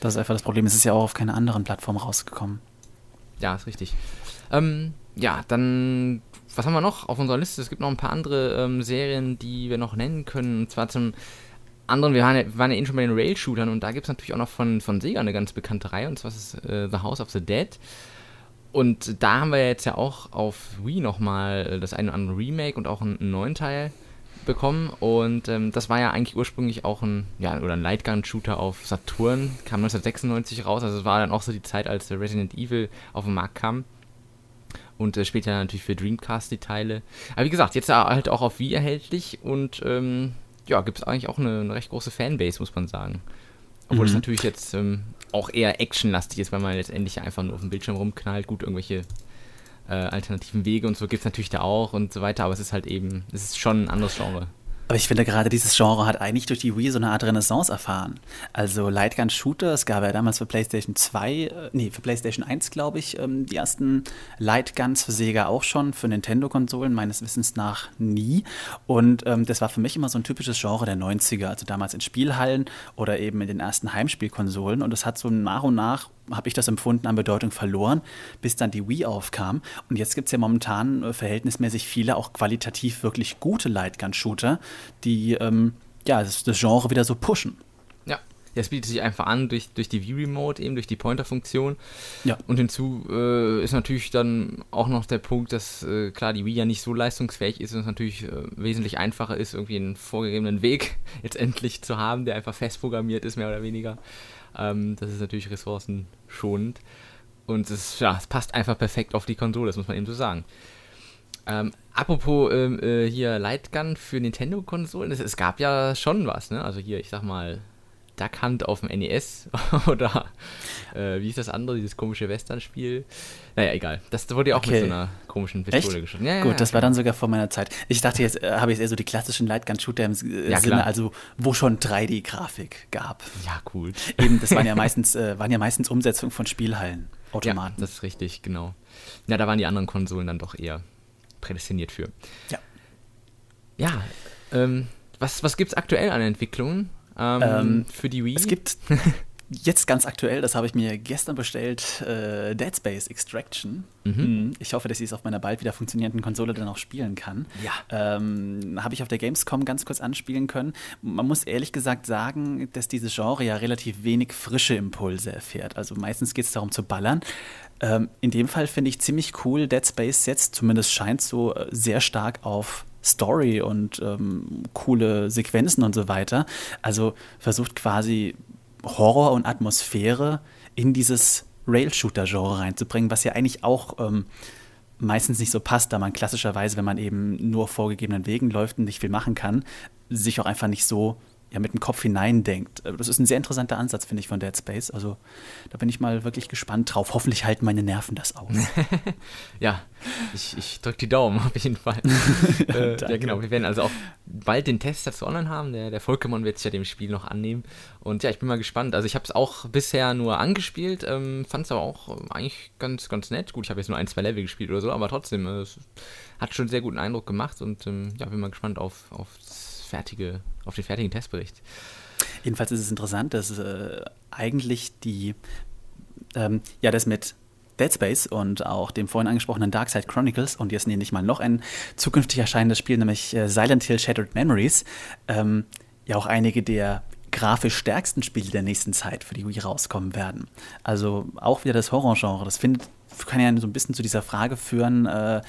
Das ist einfach das Problem. Es ist ja auch auf keine anderen Plattformen rausgekommen. Ja, ist richtig. Ähm, ja, dann, was haben wir noch auf unserer Liste? Es gibt noch ein paar andere ähm, Serien, die wir noch nennen können. Und zwar zum anderen, wir waren ja, wir waren ja eben schon bei den Rail-Shootern und da gibt es natürlich auch noch von, von Sega eine ganz bekannte Reihe und zwar ist es äh, The House of the Dead. Und da haben wir jetzt ja auch auf Wii nochmal das eine oder andere Remake und auch einen, neuen Teil bekommen. Und ähm, das war ja eigentlich ursprünglich auch ein, ja, oder ein Lightgun-Shooter auf Saturn, kam 1996 raus. Also es war dann auch so die Zeit, als Resident Evil auf den Markt kam. Und äh, später natürlich für Dreamcast die Teile. Aber wie gesagt, jetzt halt auch auf Wii erhältlich und ähm, ja, gibt es eigentlich auch eine, eine, recht große Fanbase, muss man sagen. Obwohl mhm. es natürlich jetzt ähm, auch eher actionlastig ist, weil man letztendlich einfach nur auf dem Bildschirm rumknallt. Gut, irgendwelche äh, alternativen Wege und so gibt es natürlich da auch und so weiter, aber es ist halt eben, es ist schon ein anderes Genre. Aber ich finde gerade dieses Genre hat eigentlich durch die Wii so eine Art Renaissance erfahren. Also Lightgun Shooter, es gab ja damals für PlayStation 2, äh, nee, für PlayStation 1, glaube ich, ähm, die ersten Lightguns für Sega auch schon, für Nintendo-Konsolen meines Wissens nach nie. Und ähm, das war für mich immer so ein typisches Genre der 90er, also damals in Spielhallen oder eben in den ersten Heimspielkonsolen. Und es hat so nach und nach habe ich das empfunden, an Bedeutung verloren, bis dann die Wii aufkam. Und jetzt gibt es ja momentan äh, verhältnismäßig viele auch qualitativ wirklich gute Lightgun-Shooter, die ähm, ja, das, das Genre wieder so pushen. Ja, das bietet sich einfach an durch, durch die Wii-Remote, eben durch die Pointer-Funktion. Ja. Und hinzu äh, ist natürlich dann auch noch der Punkt, dass äh, klar die Wii ja nicht so leistungsfähig ist und es natürlich äh, wesentlich einfacher ist, irgendwie einen vorgegebenen Weg jetzt endlich zu haben, der einfach fest programmiert ist, mehr oder weniger. Ähm, das ist natürlich ressourcenschonend. Und es, ja, es passt einfach perfekt auf die Konsole, das muss man eben so sagen. Ähm, apropos ähm, äh, hier Lightgun für Nintendo-Konsolen, es, es, gab ja schon was, ne? Also hier, ich sag mal, Duck Hunt auf dem NES oder äh, wie ist das andere, dieses komische Western-Spiel? Naja, egal. Das wurde ja auch okay. mit so einer komischen Pistole geschossen. Ja, Gut, ja, das war dann sogar vor meiner Zeit. Ich dachte, jetzt äh, habe ich eher so die klassischen Lightgun-Shooter im äh, ja, Sinne, klar. also wo schon 3D-Grafik gab. Ja, cool. Eben, das waren ja meistens, äh, waren ja meistens Umsetzungen von Spielhallen, Automaten. Ja, das ist richtig, genau. Ja, da waren die anderen Konsolen dann doch eher prädestiniert für. Ja. Ja, ähm, was, was gibt es aktuell an Entwicklungen ähm, ähm, für die Wii? Es gibt jetzt ganz aktuell, das habe ich mir gestern bestellt, äh, Dead Space Extraction. Mhm. Hm, ich hoffe, dass ich es auf meiner bald wieder funktionierenden Konsole dann auch spielen kann. Ja. Ähm, habe ich auf der Gamescom ganz kurz anspielen können. Man muss ehrlich gesagt sagen, dass dieses Genre ja relativ wenig frische Impulse erfährt. Also meistens geht es darum zu ballern. Ähm, in dem Fall finde ich ziemlich cool, Dead Space jetzt zumindest scheint so äh, sehr stark auf Story und ähm, coole Sequenzen und so weiter. Also versucht quasi Horror und Atmosphäre in dieses Rail-Shooter-Genre reinzubringen, was ja eigentlich auch ähm, meistens nicht so passt, da man klassischerweise, wenn man eben nur vorgegebenen Wegen läuft und nicht viel machen kann, sich auch einfach nicht so ja, mit dem Kopf hineindenkt. Äh, das ist ein sehr interessanter Ansatz, finde ich, von Dead Space. Also da bin ich mal wirklich gespannt drauf. Hoffentlich halten meine Nerven das aus. ja, ich, ich drücke die Daumen auf jeden Fall. äh, ja, genau. Wir werden also auch bald den Test dazu online haben. Der, der Volkemon wird sich ja dem Spiel noch annehmen. Und ja, ich bin mal gespannt. Also ich habe es auch bisher nur angespielt, ähm, fand es aber auch eigentlich ganz, ganz nett. Gut, ich habe jetzt nur ein, zwei Level gespielt oder so, aber trotzdem, äh, es hat schon einen sehr guten Eindruck gemacht und ähm, ja, bin mal gespannt auf, auf das fertige auf den fertigen Testbericht. Jedenfalls ist es interessant, dass äh, eigentlich die, ähm, ja, das mit Dead Space und auch dem vorhin angesprochenen Darkside Chronicles und jetzt nenne ich mal noch ein zukünftig erscheinendes Spiel, nämlich äh, Silent Hill Shattered Memories, ähm, ja auch einige der grafisch stärksten Spiele der nächsten Zeit für die Wii rauskommen werden. Also auch wieder das Horrorgenre. Das findet, kann ja so ein bisschen zu dieser Frage führen, äh,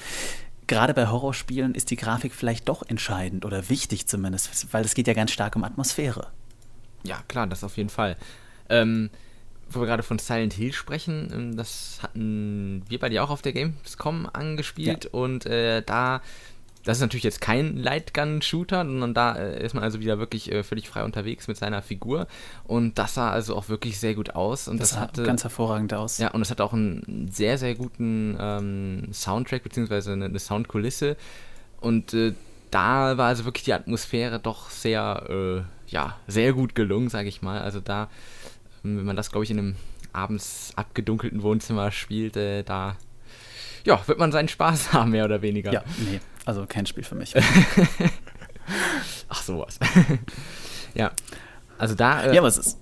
gerade bei Horrorspielen ist die Grafik vielleicht doch entscheidend oder wichtig zumindest, weil es geht ja ganz stark um Atmosphäre. Ja, klar, das auf jeden Fall. Ähm, wo wir gerade von Silent Hill sprechen, ähm, das hatten wir bei dir auch auf der Gamescom angespielt ja. und äh, da das ist natürlich jetzt kein Lightgun-Shooter, sondern da äh, ist man also wieder wirklich äh, völlig frei unterwegs mit seiner Figur. Und das sah also auch wirklich sehr gut aus. Und das, das sah ganz hervorragend aus. Ja, und es hat auch einen sehr, sehr guten ähm, Soundtrack, beziehungsweise eine, eine Soundkulisse. Und äh, da war also wirklich die Atmosphäre doch sehr, äh, ja, sehr gut gelungen, sage ich mal. Also da, ähm, wenn man das, glaube ich, in einem abends abgedunkelten Wohnzimmer spielt, äh, da ja, wird man seinen Spaß haben, mehr oder weniger. Ja, nee, also kein Spiel für mich. Ach, sowas. ja. Also da. Äh, ja, es ist,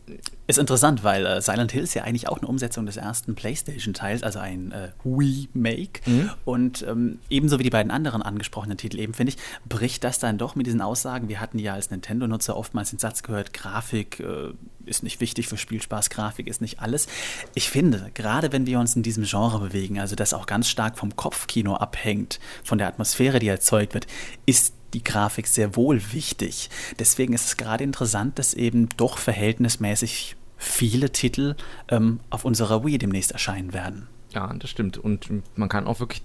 ist interessant, weil äh, Silent Hill ist ja eigentlich auch eine Umsetzung des ersten PlayStation-Teils, also ein äh, Remake. Mhm. Und ähm, ebenso wie die beiden anderen angesprochenen Titel eben, finde ich, bricht das dann doch mit diesen Aussagen. Wir hatten ja als Nintendo-Nutzer oftmals den Satz gehört, Grafik äh, ist nicht wichtig für Spielspaß, Grafik ist nicht alles. Ich finde, gerade wenn wir uns in diesem Genre bewegen, also das auch ganz stark vom Kopfkino abhängt, von der Atmosphäre, die erzeugt wird, ist die Grafik sehr wohl wichtig. Deswegen ist es gerade interessant, dass eben doch verhältnismäßig viele Titel ähm, auf unserer Wii demnächst erscheinen werden. Ja, das stimmt. Und man kann auch wirklich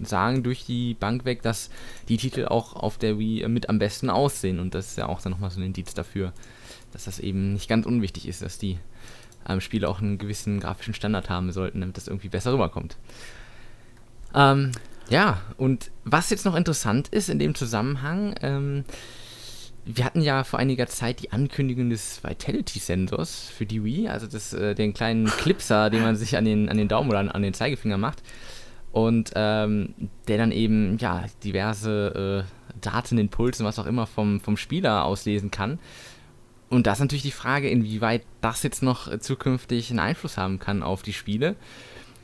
sagen durch die Bank weg, dass die Titel auch auf der Wii mit am besten aussehen. Und das ist ja auch dann nochmal so ein Indiz dafür, dass das eben nicht ganz unwichtig ist, dass die ähm, Spiele auch einen gewissen grafischen Standard haben sollten, damit das irgendwie besser rüberkommt. Ähm, ja, und was jetzt noch interessant ist in dem Zusammenhang, ähm, wir hatten ja vor einiger Zeit die Ankündigung des Vitality-Sensors für die Wii, also das, äh, den kleinen Clipser, den man sich an den, an den Daumen oder an, an den Zeigefinger macht. Und ähm, der dann eben ja diverse äh, Daten, Impulse, was auch immer vom, vom Spieler auslesen kann. und da ist natürlich die Frage, inwieweit das jetzt noch äh, zukünftig einen Einfluss haben kann auf die Spiele.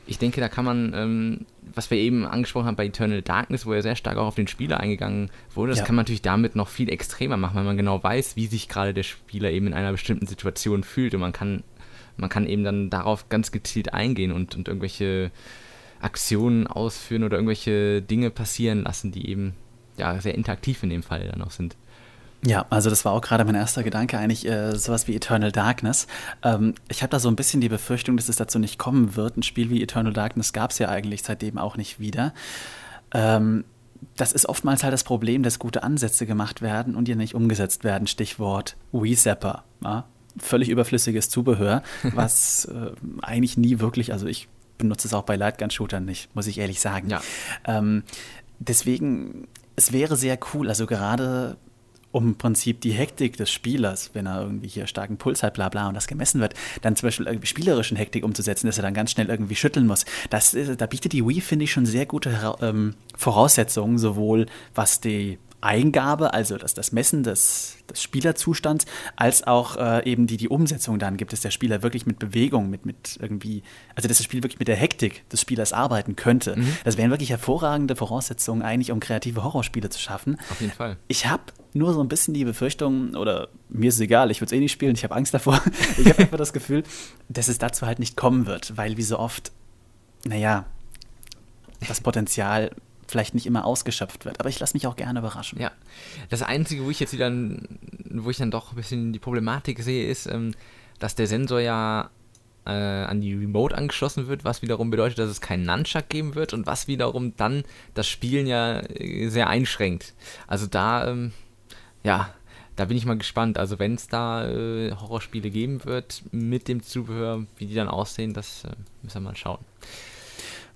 Ich denke, da kann man, ähm, was wir eben angesprochen haben bei Eternal Darkness, wo er sehr stark auch auf den Spieler eingegangen wurde, das ja. kann man natürlich damit noch viel extremer machen, weil man genau weiß, wie sich gerade der Spieler eben in einer bestimmten Situation fühlt und man kann, man kann eben dann darauf ganz gezielt eingehen und, und irgendwelche Aktionen ausführen oder irgendwelche Dinge passieren lassen, die eben ja, sehr interaktiv in dem Fall dann auch sind. Ja, also das war auch gerade mein erster Gedanke, eigentlich äh, sowas wie Eternal Darkness. Ähm, ich habe da so ein bisschen die Befürchtung, dass es dazu nicht kommen wird. Ein Spiel wie Eternal Darkness gab es ja eigentlich seitdem auch nicht wieder. Ähm, das ist oftmals halt das Problem, dass gute Ansätze gemacht werden und die nicht umgesetzt werden. Stichwort WeZapper. Ja? Völlig überflüssiges Zubehör, was äh, eigentlich nie wirklich, also ich benutze es auch bei Lightgun-Shootern nicht, muss ich ehrlich sagen. Ja. Ähm, deswegen, es wäre sehr cool, also gerade um im Prinzip die Hektik des Spielers, wenn er irgendwie hier starken Puls hat, bla bla und das gemessen wird, dann zum Beispiel irgendwie spielerischen Hektik umzusetzen, dass er dann ganz schnell irgendwie schütteln muss. Das, äh, da bietet die Wii, finde ich, schon sehr gute ähm, Voraussetzungen, sowohl was die Eingabe, also das, das Messen des, des Spielerzustands, als auch äh, eben die, die Umsetzung dann gibt, dass der Spieler wirklich mit Bewegung, mit, mit irgendwie, also dass das Spiel wirklich mit der Hektik des Spielers arbeiten könnte. Mhm. Das wären wirklich hervorragende Voraussetzungen eigentlich, um kreative Horrorspiele zu schaffen. Auf jeden Fall. Ich habe nur so ein bisschen die Befürchtung, oder mir ist es egal, ich würde es eh nicht spielen, ich habe Angst davor. ich habe einfach das Gefühl, dass es dazu halt nicht kommen wird, weil wie so oft, naja, das Potenzial vielleicht nicht immer ausgeschöpft wird. Aber ich lasse mich auch gerne überraschen. Ja. Das Einzige, wo ich jetzt wieder, wo ich dann doch ein bisschen die Problematik sehe, ist, ähm, dass der Sensor ja äh, an die Remote angeschlossen wird, was wiederum bedeutet, dass es keinen Nunchuck geben wird und was wiederum dann das Spielen ja äh, sehr einschränkt. Also da, ähm, ja, da bin ich mal gespannt. Also wenn es da äh, Horrorspiele geben wird mit dem Zubehör, wie die dann aussehen, das äh, müssen wir mal schauen.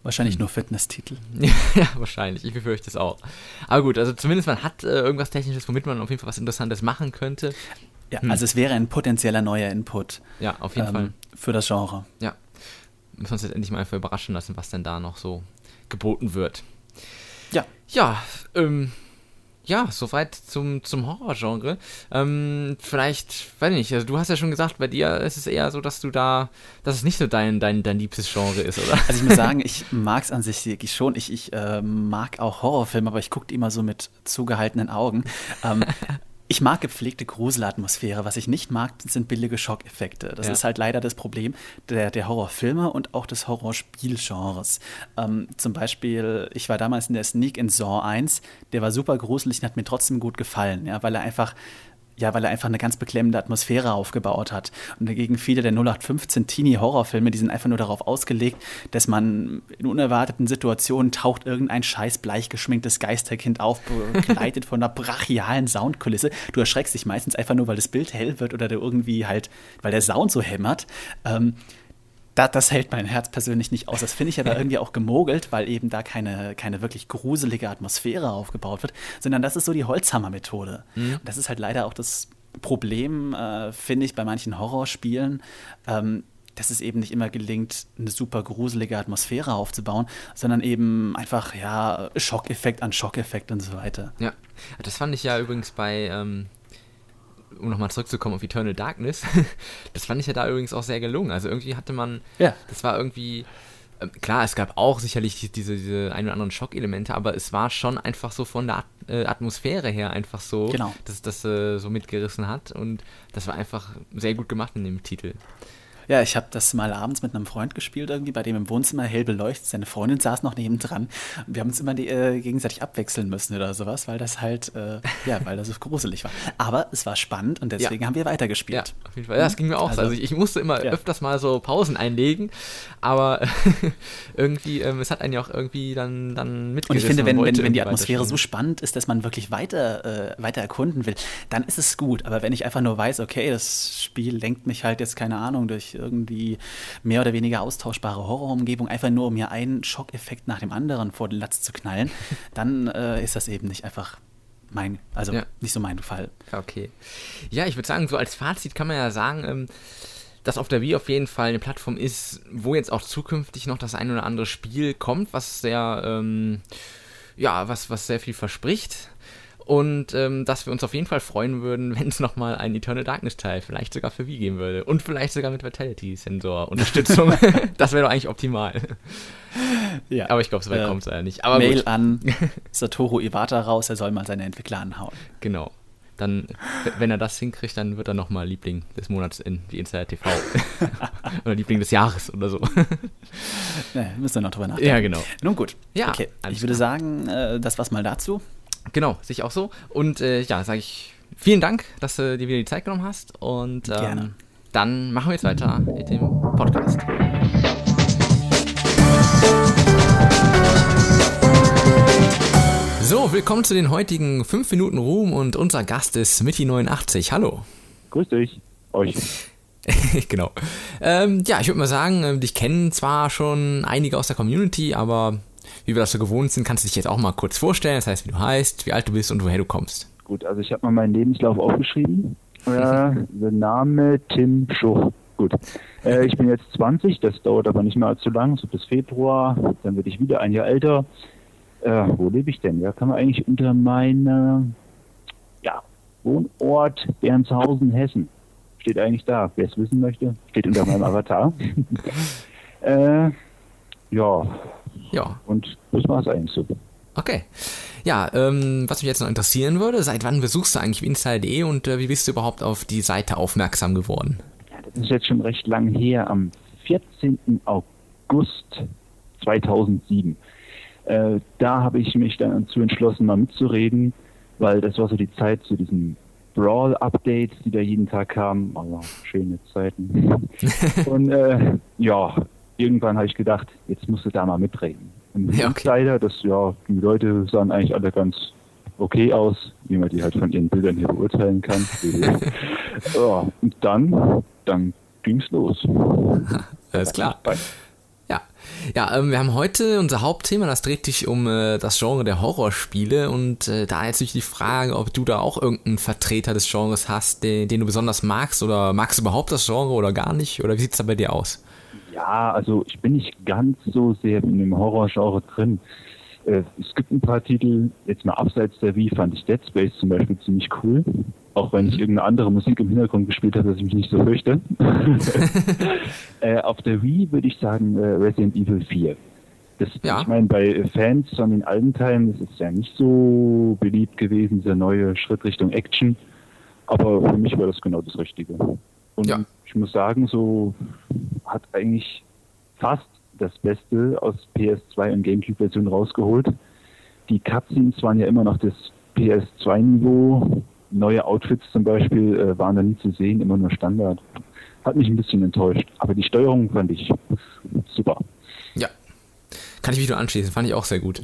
Wahrscheinlich hm. nur Fitnesstitel. ja, wahrscheinlich. Ich befürchte es auch. Aber gut, also zumindest man hat äh, irgendwas Technisches, womit man auf jeden Fall was Interessantes machen könnte. Ja, hm. also es wäre ein potenzieller neuer Input. Ja, auf jeden ähm, Fall. Für das Genre. Ja. Müssen wir uns jetzt endlich mal einfach überraschen lassen, was denn da noch so geboten wird. Ja. Ja, ähm, ja, soweit zum, zum Horrorgenre. Ähm, vielleicht, weiß nicht, also du hast ja schon gesagt, bei dir ist es eher so, dass du da, dass es nicht so dein, dein, dein liebstes Genre ist, oder? Also ich muss sagen, ich mag es an sich wirklich schon. Ich, ich äh, mag auch Horrorfilme, aber ich gucke die immer so mit zugehaltenen Augen. Ähm, Ich mag gepflegte Gruselatmosphäre. Was ich nicht mag, sind billige Schockeffekte. Das ja. ist halt leider das Problem der, der Horrorfilme und auch des Horrorspielgenres. Ähm, zum Beispiel, ich war damals in der Sneak in Saw 1, der war super gruselig und hat mir trotzdem gut gefallen, ja, weil er einfach ja, weil er einfach eine ganz beklemmende Atmosphäre aufgebaut hat. Und dagegen viele der 0815 Teenie-Horrorfilme, die sind einfach nur darauf ausgelegt, dass man in unerwarteten Situationen taucht irgendein scheiß bleich geschminktes Geisterkind auf, begleitet von einer brachialen Soundkulisse. Du erschreckst dich meistens einfach nur, weil das Bild hell wird oder du irgendwie halt, weil der Sound so hämmert. Ähm, da, das hält mein Herz persönlich nicht aus. Das finde ich aber irgendwie auch gemogelt, weil eben da keine, keine wirklich gruselige Atmosphäre aufgebaut wird, sondern das ist so die Holzhammer-Methode. Mhm. Und das ist halt leider auch das Problem, äh, finde ich, bei manchen Horrorspielen. Ähm, dass es eben nicht immer gelingt, eine super gruselige Atmosphäre aufzubauen, sondern eben einfach, ja, Schockeffekt an Schockeffekt und so weiter. Ja, das fand ich ja übrigens bei ähm, um nochmal zurückzukommen auf Eternal Darkness, das fand ich ja da übrigens auch sehr gelungen. Also irgendwie hatte man, ja. das war irgendwie, äh, klar, es gab auch sicherlich diese, diese ein oder anderen Schockelemente, aber es war schon einfach so von der At äh, Atmosphäre her einfach so, genau. dass das äh, so mitgerissen hat und das war einfach sehr gut gemacht in dem Titel. Ja, ich habe das mal abends mit einem Freund gespielt, irgendwie, bei dem im Wohnzimmer hell beleuchtet. Seine Freundin saß noch nebendran. Und wir haben uns immer die, äh, gegenseitig abwechseln müssen oder sowas, weil das halt, äh, ja, weil das so gruselig war. Aber es war spannend und deswegen ja. haben wir weitergespielt. Ja, auf jeden Fall. Ja, das ging mir auch. Also, also ich, ich, musste immer ja. öfters mal so Pausen einlegen, aber irgendwie, ähm, es hat einen ja auch irgendwie dann, dann mitgerissen. Und ich finde, wenn, wenn, wenn die Atmosphäre so spannend ist, dass man wirklich weiter, äh, weiter erkunden will, dann ist es gut. Aber wenn ich einfach nur weiß, okay, das Spiel lenkt mich halt jetzt, keine Ahnung, durch irgendwie mehr oder weniger austauschbare Horrorumgebung, einfach nur um mir einen Schockeffekt nach dem anderen vor den Latz zu knallen, dann äh, ist das eben nicht einfach mein, also ja. nicht so mein Fall. Okay. Ja, ich würde sagen, so als Fazit kann man ja sagen, ähm, dass auf der Wii auf jeden Fall eine Plattform ist, wo jetzt auch zukünftig noch das ein oder andere Spiel kommt, was sehr, ähm, ja, was, was sehr viel verspricht. Und ähm, dass wir uns auf jeden Fall freuen würden, wenn es nochmal einen Eternal Darkness Teil vielleicht sogar für Wii geben würde. Und vielleicht sogar mit Vitality-Sensor-Unterstützung. das wäre doch eigentlich optimal. Ja. Aber ich glaube, so weit äh, kommt es leider nicht. Aber Mail gut. an Satoru Iwata raus, er soll mal seine Entwickler anhauen. Genau. Dann, wenn er das hinkriegt, dann wird er nochmal Liebling des Monats in die Insider TV. oder Liebling des Jahres oder so. Ne, müssen wir noch drüber nachdenken. Ja, genau. Nun gut. Ja, okay. Ich würde sagen, äh, das war's mal dazu. Genau, sehe ich auch so. Und äh, ja, sage ich vielen Dank, dass du dir wieder die Zeit genommen hast. Und ähm, Gerne. dann machen wir jetzt weiter mit dem Podcast. So, willkommen zu den heutigen 5 Minuten Ruhm und unser Gast ist Mitti89. Hallo. Grüß dich. Euch. genau. Ähm, ja, ich würde mal sagen, äh, dich kennen zwar schon einige aus der Community, aber wie wir das so gewohnt sind, kannst du dich jetzt auch mal kurz vorstellen. Das heißt, wie du heißt, wie alt du bist und woher du kommst. Gut, also ich habe mal meinen Lebenslauf aufgeschrieben. Äh, der Name Tim Schuch. Gut. Äh, ich bin jetzt 20, das dauert aber nicht mehr allzu lang, so bis Februar. Dann werde ich wieder ein Jahr älter. Äh, wo lebe ich denn? Ja, kann man eigentlich unter meinem ja, Wohnort Bernshausen, Hessen. Steht eigentlich da. Wer es wissen möchte, steht unter meinem Avatar. äh, ja. Ja. Und das war es eigentlich so. Okay. Ja, ähm, was mich jetzt noch interessieren würde, seit wann besuchst du eigentlich Insider.de und äh, wie bist du überhaupt auf die Seite aufmerksam geworden? Ja, das ist jetzt schon recht lang her, am 14. August 2007. Äh, da habe ich mich dann dazu entschlossen, mal mitzureden, weil das war so die Zeit zu diesen Brawl-Updates, die da jeden Tag kamen. Oh, schöne Zeiten. Und äh, ja, irgendwann habe ich gedacht, jetzt musst du da mal mitreden. Und ja, okay. leider, dass ja, die Leute sahen eigentlich alle ganz okay aus, wie man die halt von ihren Bildern hier beurteilen kann. ja, und dann, dann ging's los. Alles klar. Ja, ja ähm, wir haben heute unser Hauptthema, das dreht sich um äh, das Genre der Horrorspiele und äh, da jetzt natürlich die Frage, ob du da auch irgendeinen Vertreter des Genres hast, den, den du besonders magst oder magst du überhaupt das Genre oder gar nicht oder wie sieht es da bei dir aus? Ja, also ich bin nicht ganz so sehr in dem Horrorgenre drin. Äh, es gibt ein paar Titel, jetzt mal abseits der Wii fand ich Dead Space zum Beispiel ziemlich cool. Auch wenn ich mhm. irgendeine andere Musik im Hintergrund gespielt habe, dass ich mich nicht so fürchte. äh, auf der Wii würde ich sagen äh, Resident Evil 4. Das, ja. Ich meine, bei Fans von den alten Teilen ist es ja nicht so beliebt gewesen, dieser neue Schritt Richtung Action. Aber für mich war das genau das Richtige. Und ja. Ich muss sagen, so hat eigentlich fast das Beste aus PS2 und GameCube-Version rausgeholt. Die Cutscenes waren ja immer noch das PS2-Niveau. Neue Outfits zum Beispiel äh, waren da nie zu sehen, immer nur Standard. Hat mich ein bisschen enttäuscht. Aber die Steuerung fand ich super. Kann ich mich nur anschließen, fand ich auch sehr gut.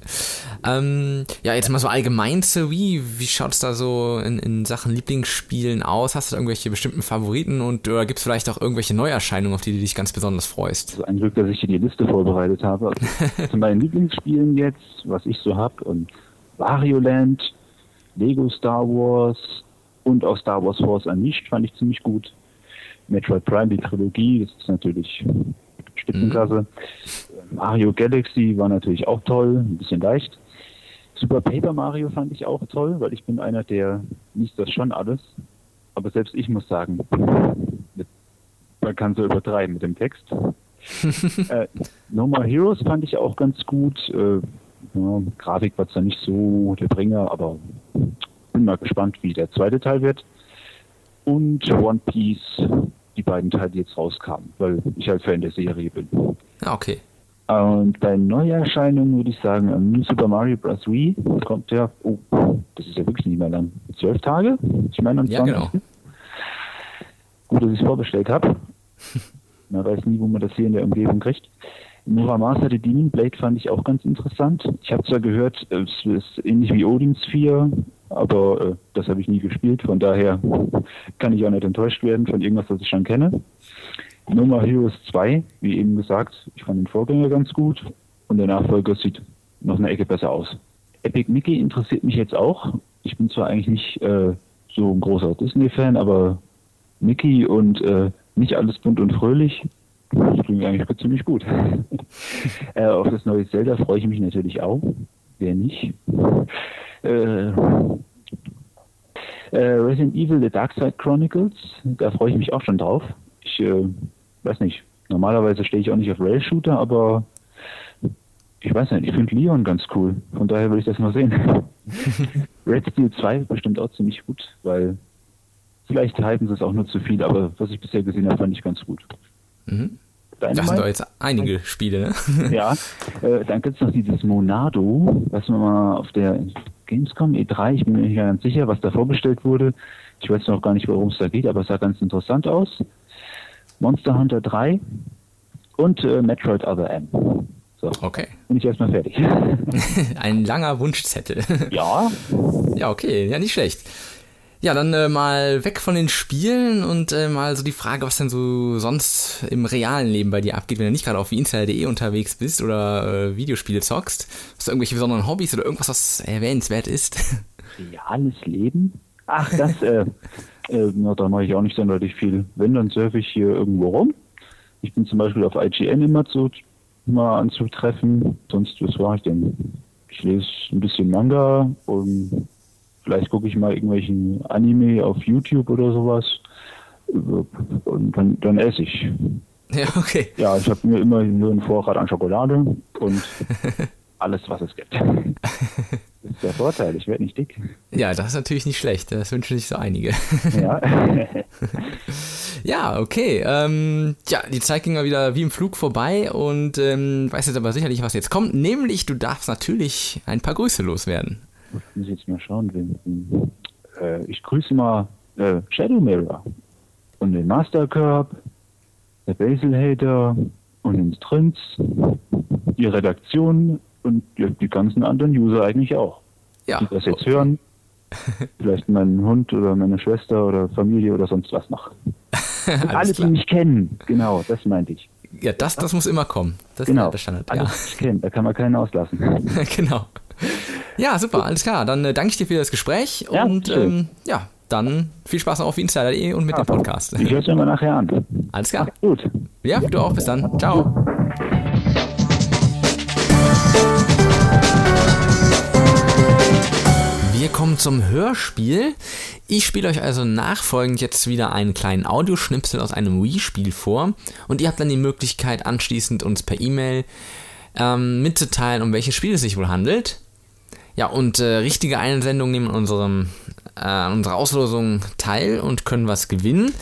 Ähm, ja, jetzt mal so allgemein zu Wii, wie schaut es da so in, in, Sachen Lieblingsspielen aus? Hast du da irgendwelche bestimmten Favoriten und oder gibt es vielleicht auch irgendwelche Neuerscheinungen, auf die du dich ganz besonders freust? Also ein Glück, dass ich hier die Liste vorbereitet habe. Zu meinen Lieblingsspielen jetzt, was ich so habe, und Wario Land, Lego Star Wars und auch Star Wars Force Unleashed fand ich ziemlich gut. Metroid Prime, die Trilogie, das ist natürlich Spitzenklasse. Mhm. Mario Galaxy war natürlich auch toll, ein bisschen leicht. Super Paper Mario fand ich auch toll, weil ich bin einer, der liest das schon alles. Aber selbst ich muss sagen, man kann so übertreiben mit dem Text. äh, no More Heroes fand ich auch ganz gut. Äh, ja, Grafik war zwar nicht so der Bringer, aber bin mal gespannt, wie der zweite Teil wird. Und One Piece, die beiden Teile, die jetzt rauskamen, weil ich halt Fan der Serie bin. Ah, okay. Und bei Neuerscheinungen würde ich sagen, New Super Mario Bros. Wii kommt ja, oh, das ist ja wirklich nicht mehr lang. Zwölf Tage? Ich meine am 20. Ja, genau. Gut, dass ich es vorbestellt habe. Man weiß nie, wo man das hier in der Umgebung kriegt. Master The Demon Blade fand ich auch ganz interessant. Ich habe zwar gehört, es ist ähnlich wie Odin Sphere, aber äh, das habe ich nie gespielt. Von daher kann ich auch nicht enttäuscht werden von irgendwas, das ich schon kenne. No More Heroes 2, wie eben gesagt, ich fand den Vorgänger ganz gut und der Nachfolger sieht noch eine Ecke besser aus. Epic Mickey interessiert mich jetzt auch. Ich bin zwar eigentlich nicht äh, so ein großer Disney-Fan, aber Mickey und äh, nicht alles bunt und fröhlich, klingt eigentlich ziemlich gut. äh, auf das neue Zelda freue ich mich natürlich auch. Wer nicht? Äh, Äh, Resident Evil The Dark Side Chronicles, da freue ich mich auch schon drauf. Ich äh, weiß nicht, normalerweise stehe ich auch nicht auf Rail-Shooter, aber ich weiß nicht, ich finde Leon ganz cool. Von daher will ich das mal sehen. Red Steel 2 bestimmt auch ziemlich gut, weil vielleicht halten sie es auch nur zu viel, aber was ich bisher gesehen habe, fand ich ganz gut. Mhm. Das sind doch jetzt einige Spiele, ne? Ja, äh, dann gibt es noch dieses Monado, was man mal auf der Gamescom E3, ich bin mir nicht ganz sicher, was da vorgestellt wurde. Ich weiß noch gar nicht, worum es da geht, aber es sah ganz interessant aus. Monster Hunter 3 und äh, Metroid Other M. So, okay. Bin ich erstmal fertig. Ein langer Wunschzettel. Ja. Ja, okay, ja, nicht schlecht. Ja, dann äh, mal weg von den Spielen und äh, mal so die Frage, was denn so sonst im realen Leben bei dir abgeht, wenn du nicht gerade auf wieinsider.de unterwegs bist oder äh, Videospiele zockst. Hast du irgendwelche besonderen Hobbys oder irgendwas, was erwähnenswert ist? Reales Leben? Ach, das, äh, äh, na, da mache ich auch nicht sonderlich viel. Wenn, dann surfe ich hier irgendwo rum. Ich bin zum Beispiel auf IGN immer zu, mal anzutreffen. Sonst, was war ich denn? Ich lese ein bisschen Manga und Vielleicht gucke ich mal irgendwelchen Anime auf YouTube oder sowas. Und dann, dann esse ich. Ja, okay. Ja, ich habe mir immer nur einen Vorrat an Schokolade und alles, was es gibt. Das ist der Vorteil, ich werde nicht dick. Ja, das ist natürlich nicht schlecht. Das wünschen sich so einige. Ja. ja, okay. Ähm, ja, die Zeit ging mal wieder wie im Flug vorbei und ähm, weiß jetzt aber sicherlich, was jetzt kommt. Nämlich, du darfst natürlich ein paar Grüße loswerden muss ich jetzt mal schauen, wen, äh, ich grüße mal äh, Shadow Mirror und den Master Curb, der Basil Hater und den Strins, die Redaktion und die, ganzen anderen User eigentlich auch. Ja. Die das jetzt okay. hören. Vielleicht meinen Hund oder meine Schwester oder Familie oder sonst was noch. Alle, die mich kennen, genau, das meinte ich. Ja, das, das muss immer kommen. Das genau. ist der Standard. Alle, Ja. die mich kennen, da kann man keinen auslassen. genau. Ja, super, alles klar. Dann äh, danke ich dir für das Gespräch Ja, und ähm, ja, dann viel Spaß noch auf Insider.de und mit dem Podcast. Ich höre es mal nachher an. Alles klar. Gut. Ja, du auch. Bis dann. Ciao. Wir kommen zum Hörspiel. Ich spiele euch also nachfolgend jetzt wieder einen kleinen Audioschnipsel aus einem Wii-Spiel vor und ihr habt dann die Möglichkeit anschließend uns per E-Mail ähm, mitzuteilen, um welches Spiel es sich wohl handelt. Ja, und äh, richtige Einsendungen nehmen an unserem, äh, unserer Auslosung teil und können was gewinnen.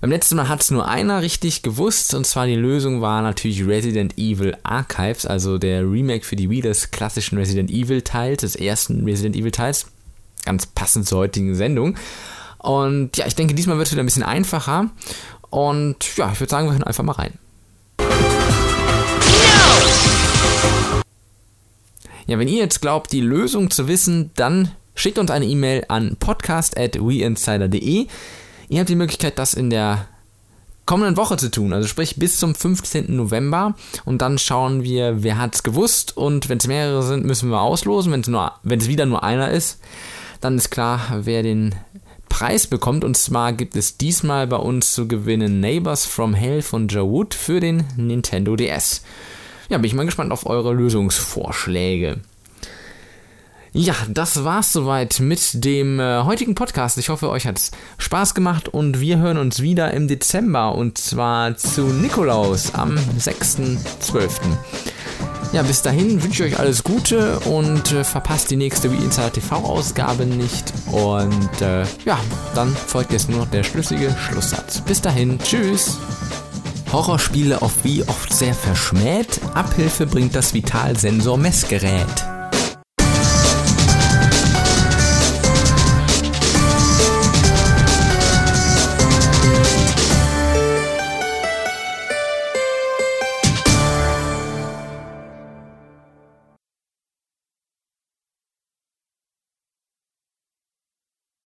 Beim letzten Mal hat es nur einer richtig gewusst, und zwar die Lösung war natürlich Resident Evil Archives, also der Remake für die Wii des klassischen Resident Evil Teils, des ersten Resident Evil Teils. Ganz passend zur heutigen Sendung. Und ja, ich denke, diesmal wird es wieder ein bisschen einfacher. Und ja, ich würde sagen, wir hören einfach mal rein. Ja, wenn ihr jetzt glaubt, die Lösung zu wissen, dann schickt uns eine E-Mail an podcast.weinsider.de. Ihr habt die Möglichkeit, das in der kommenden Woche zu tun, also sprich bis zum 15. November und dann schauen wir, wer hat's gewusst und wenn es mehrere sind, müssen wir auslosen. Es wenn es wieder nur einer ist, dann ist klar, wer den Preis bekommt und zwar gibt es diesmal bei uns zu gewinnen Neighbors from Hell von Joe Wood für den Nintendo DS. Ja, bin ich mal gespannt auf eure Lösungsvorschläge. Ja, das war's soweit mit dem äh, heutigen Podcast. Ich hoffe, euch hat's Spaß gemacht und wir hören uns wieder im Dezember und zwar zu Nikolaus am 6.12. Ja, bis dahin wünsche ich euch alles Gute und äh, verpasst die nächste Wie Insider TV Ausgabe nicht. Und äh, ja, dann folgt jetzt nur noch der schlüssige Schlusssatz. Bis dahin, tschüss! Horrorspiele auf wie oft sehr verschmäht. Abhilfe bringt das Vitalsensor-Messgerät.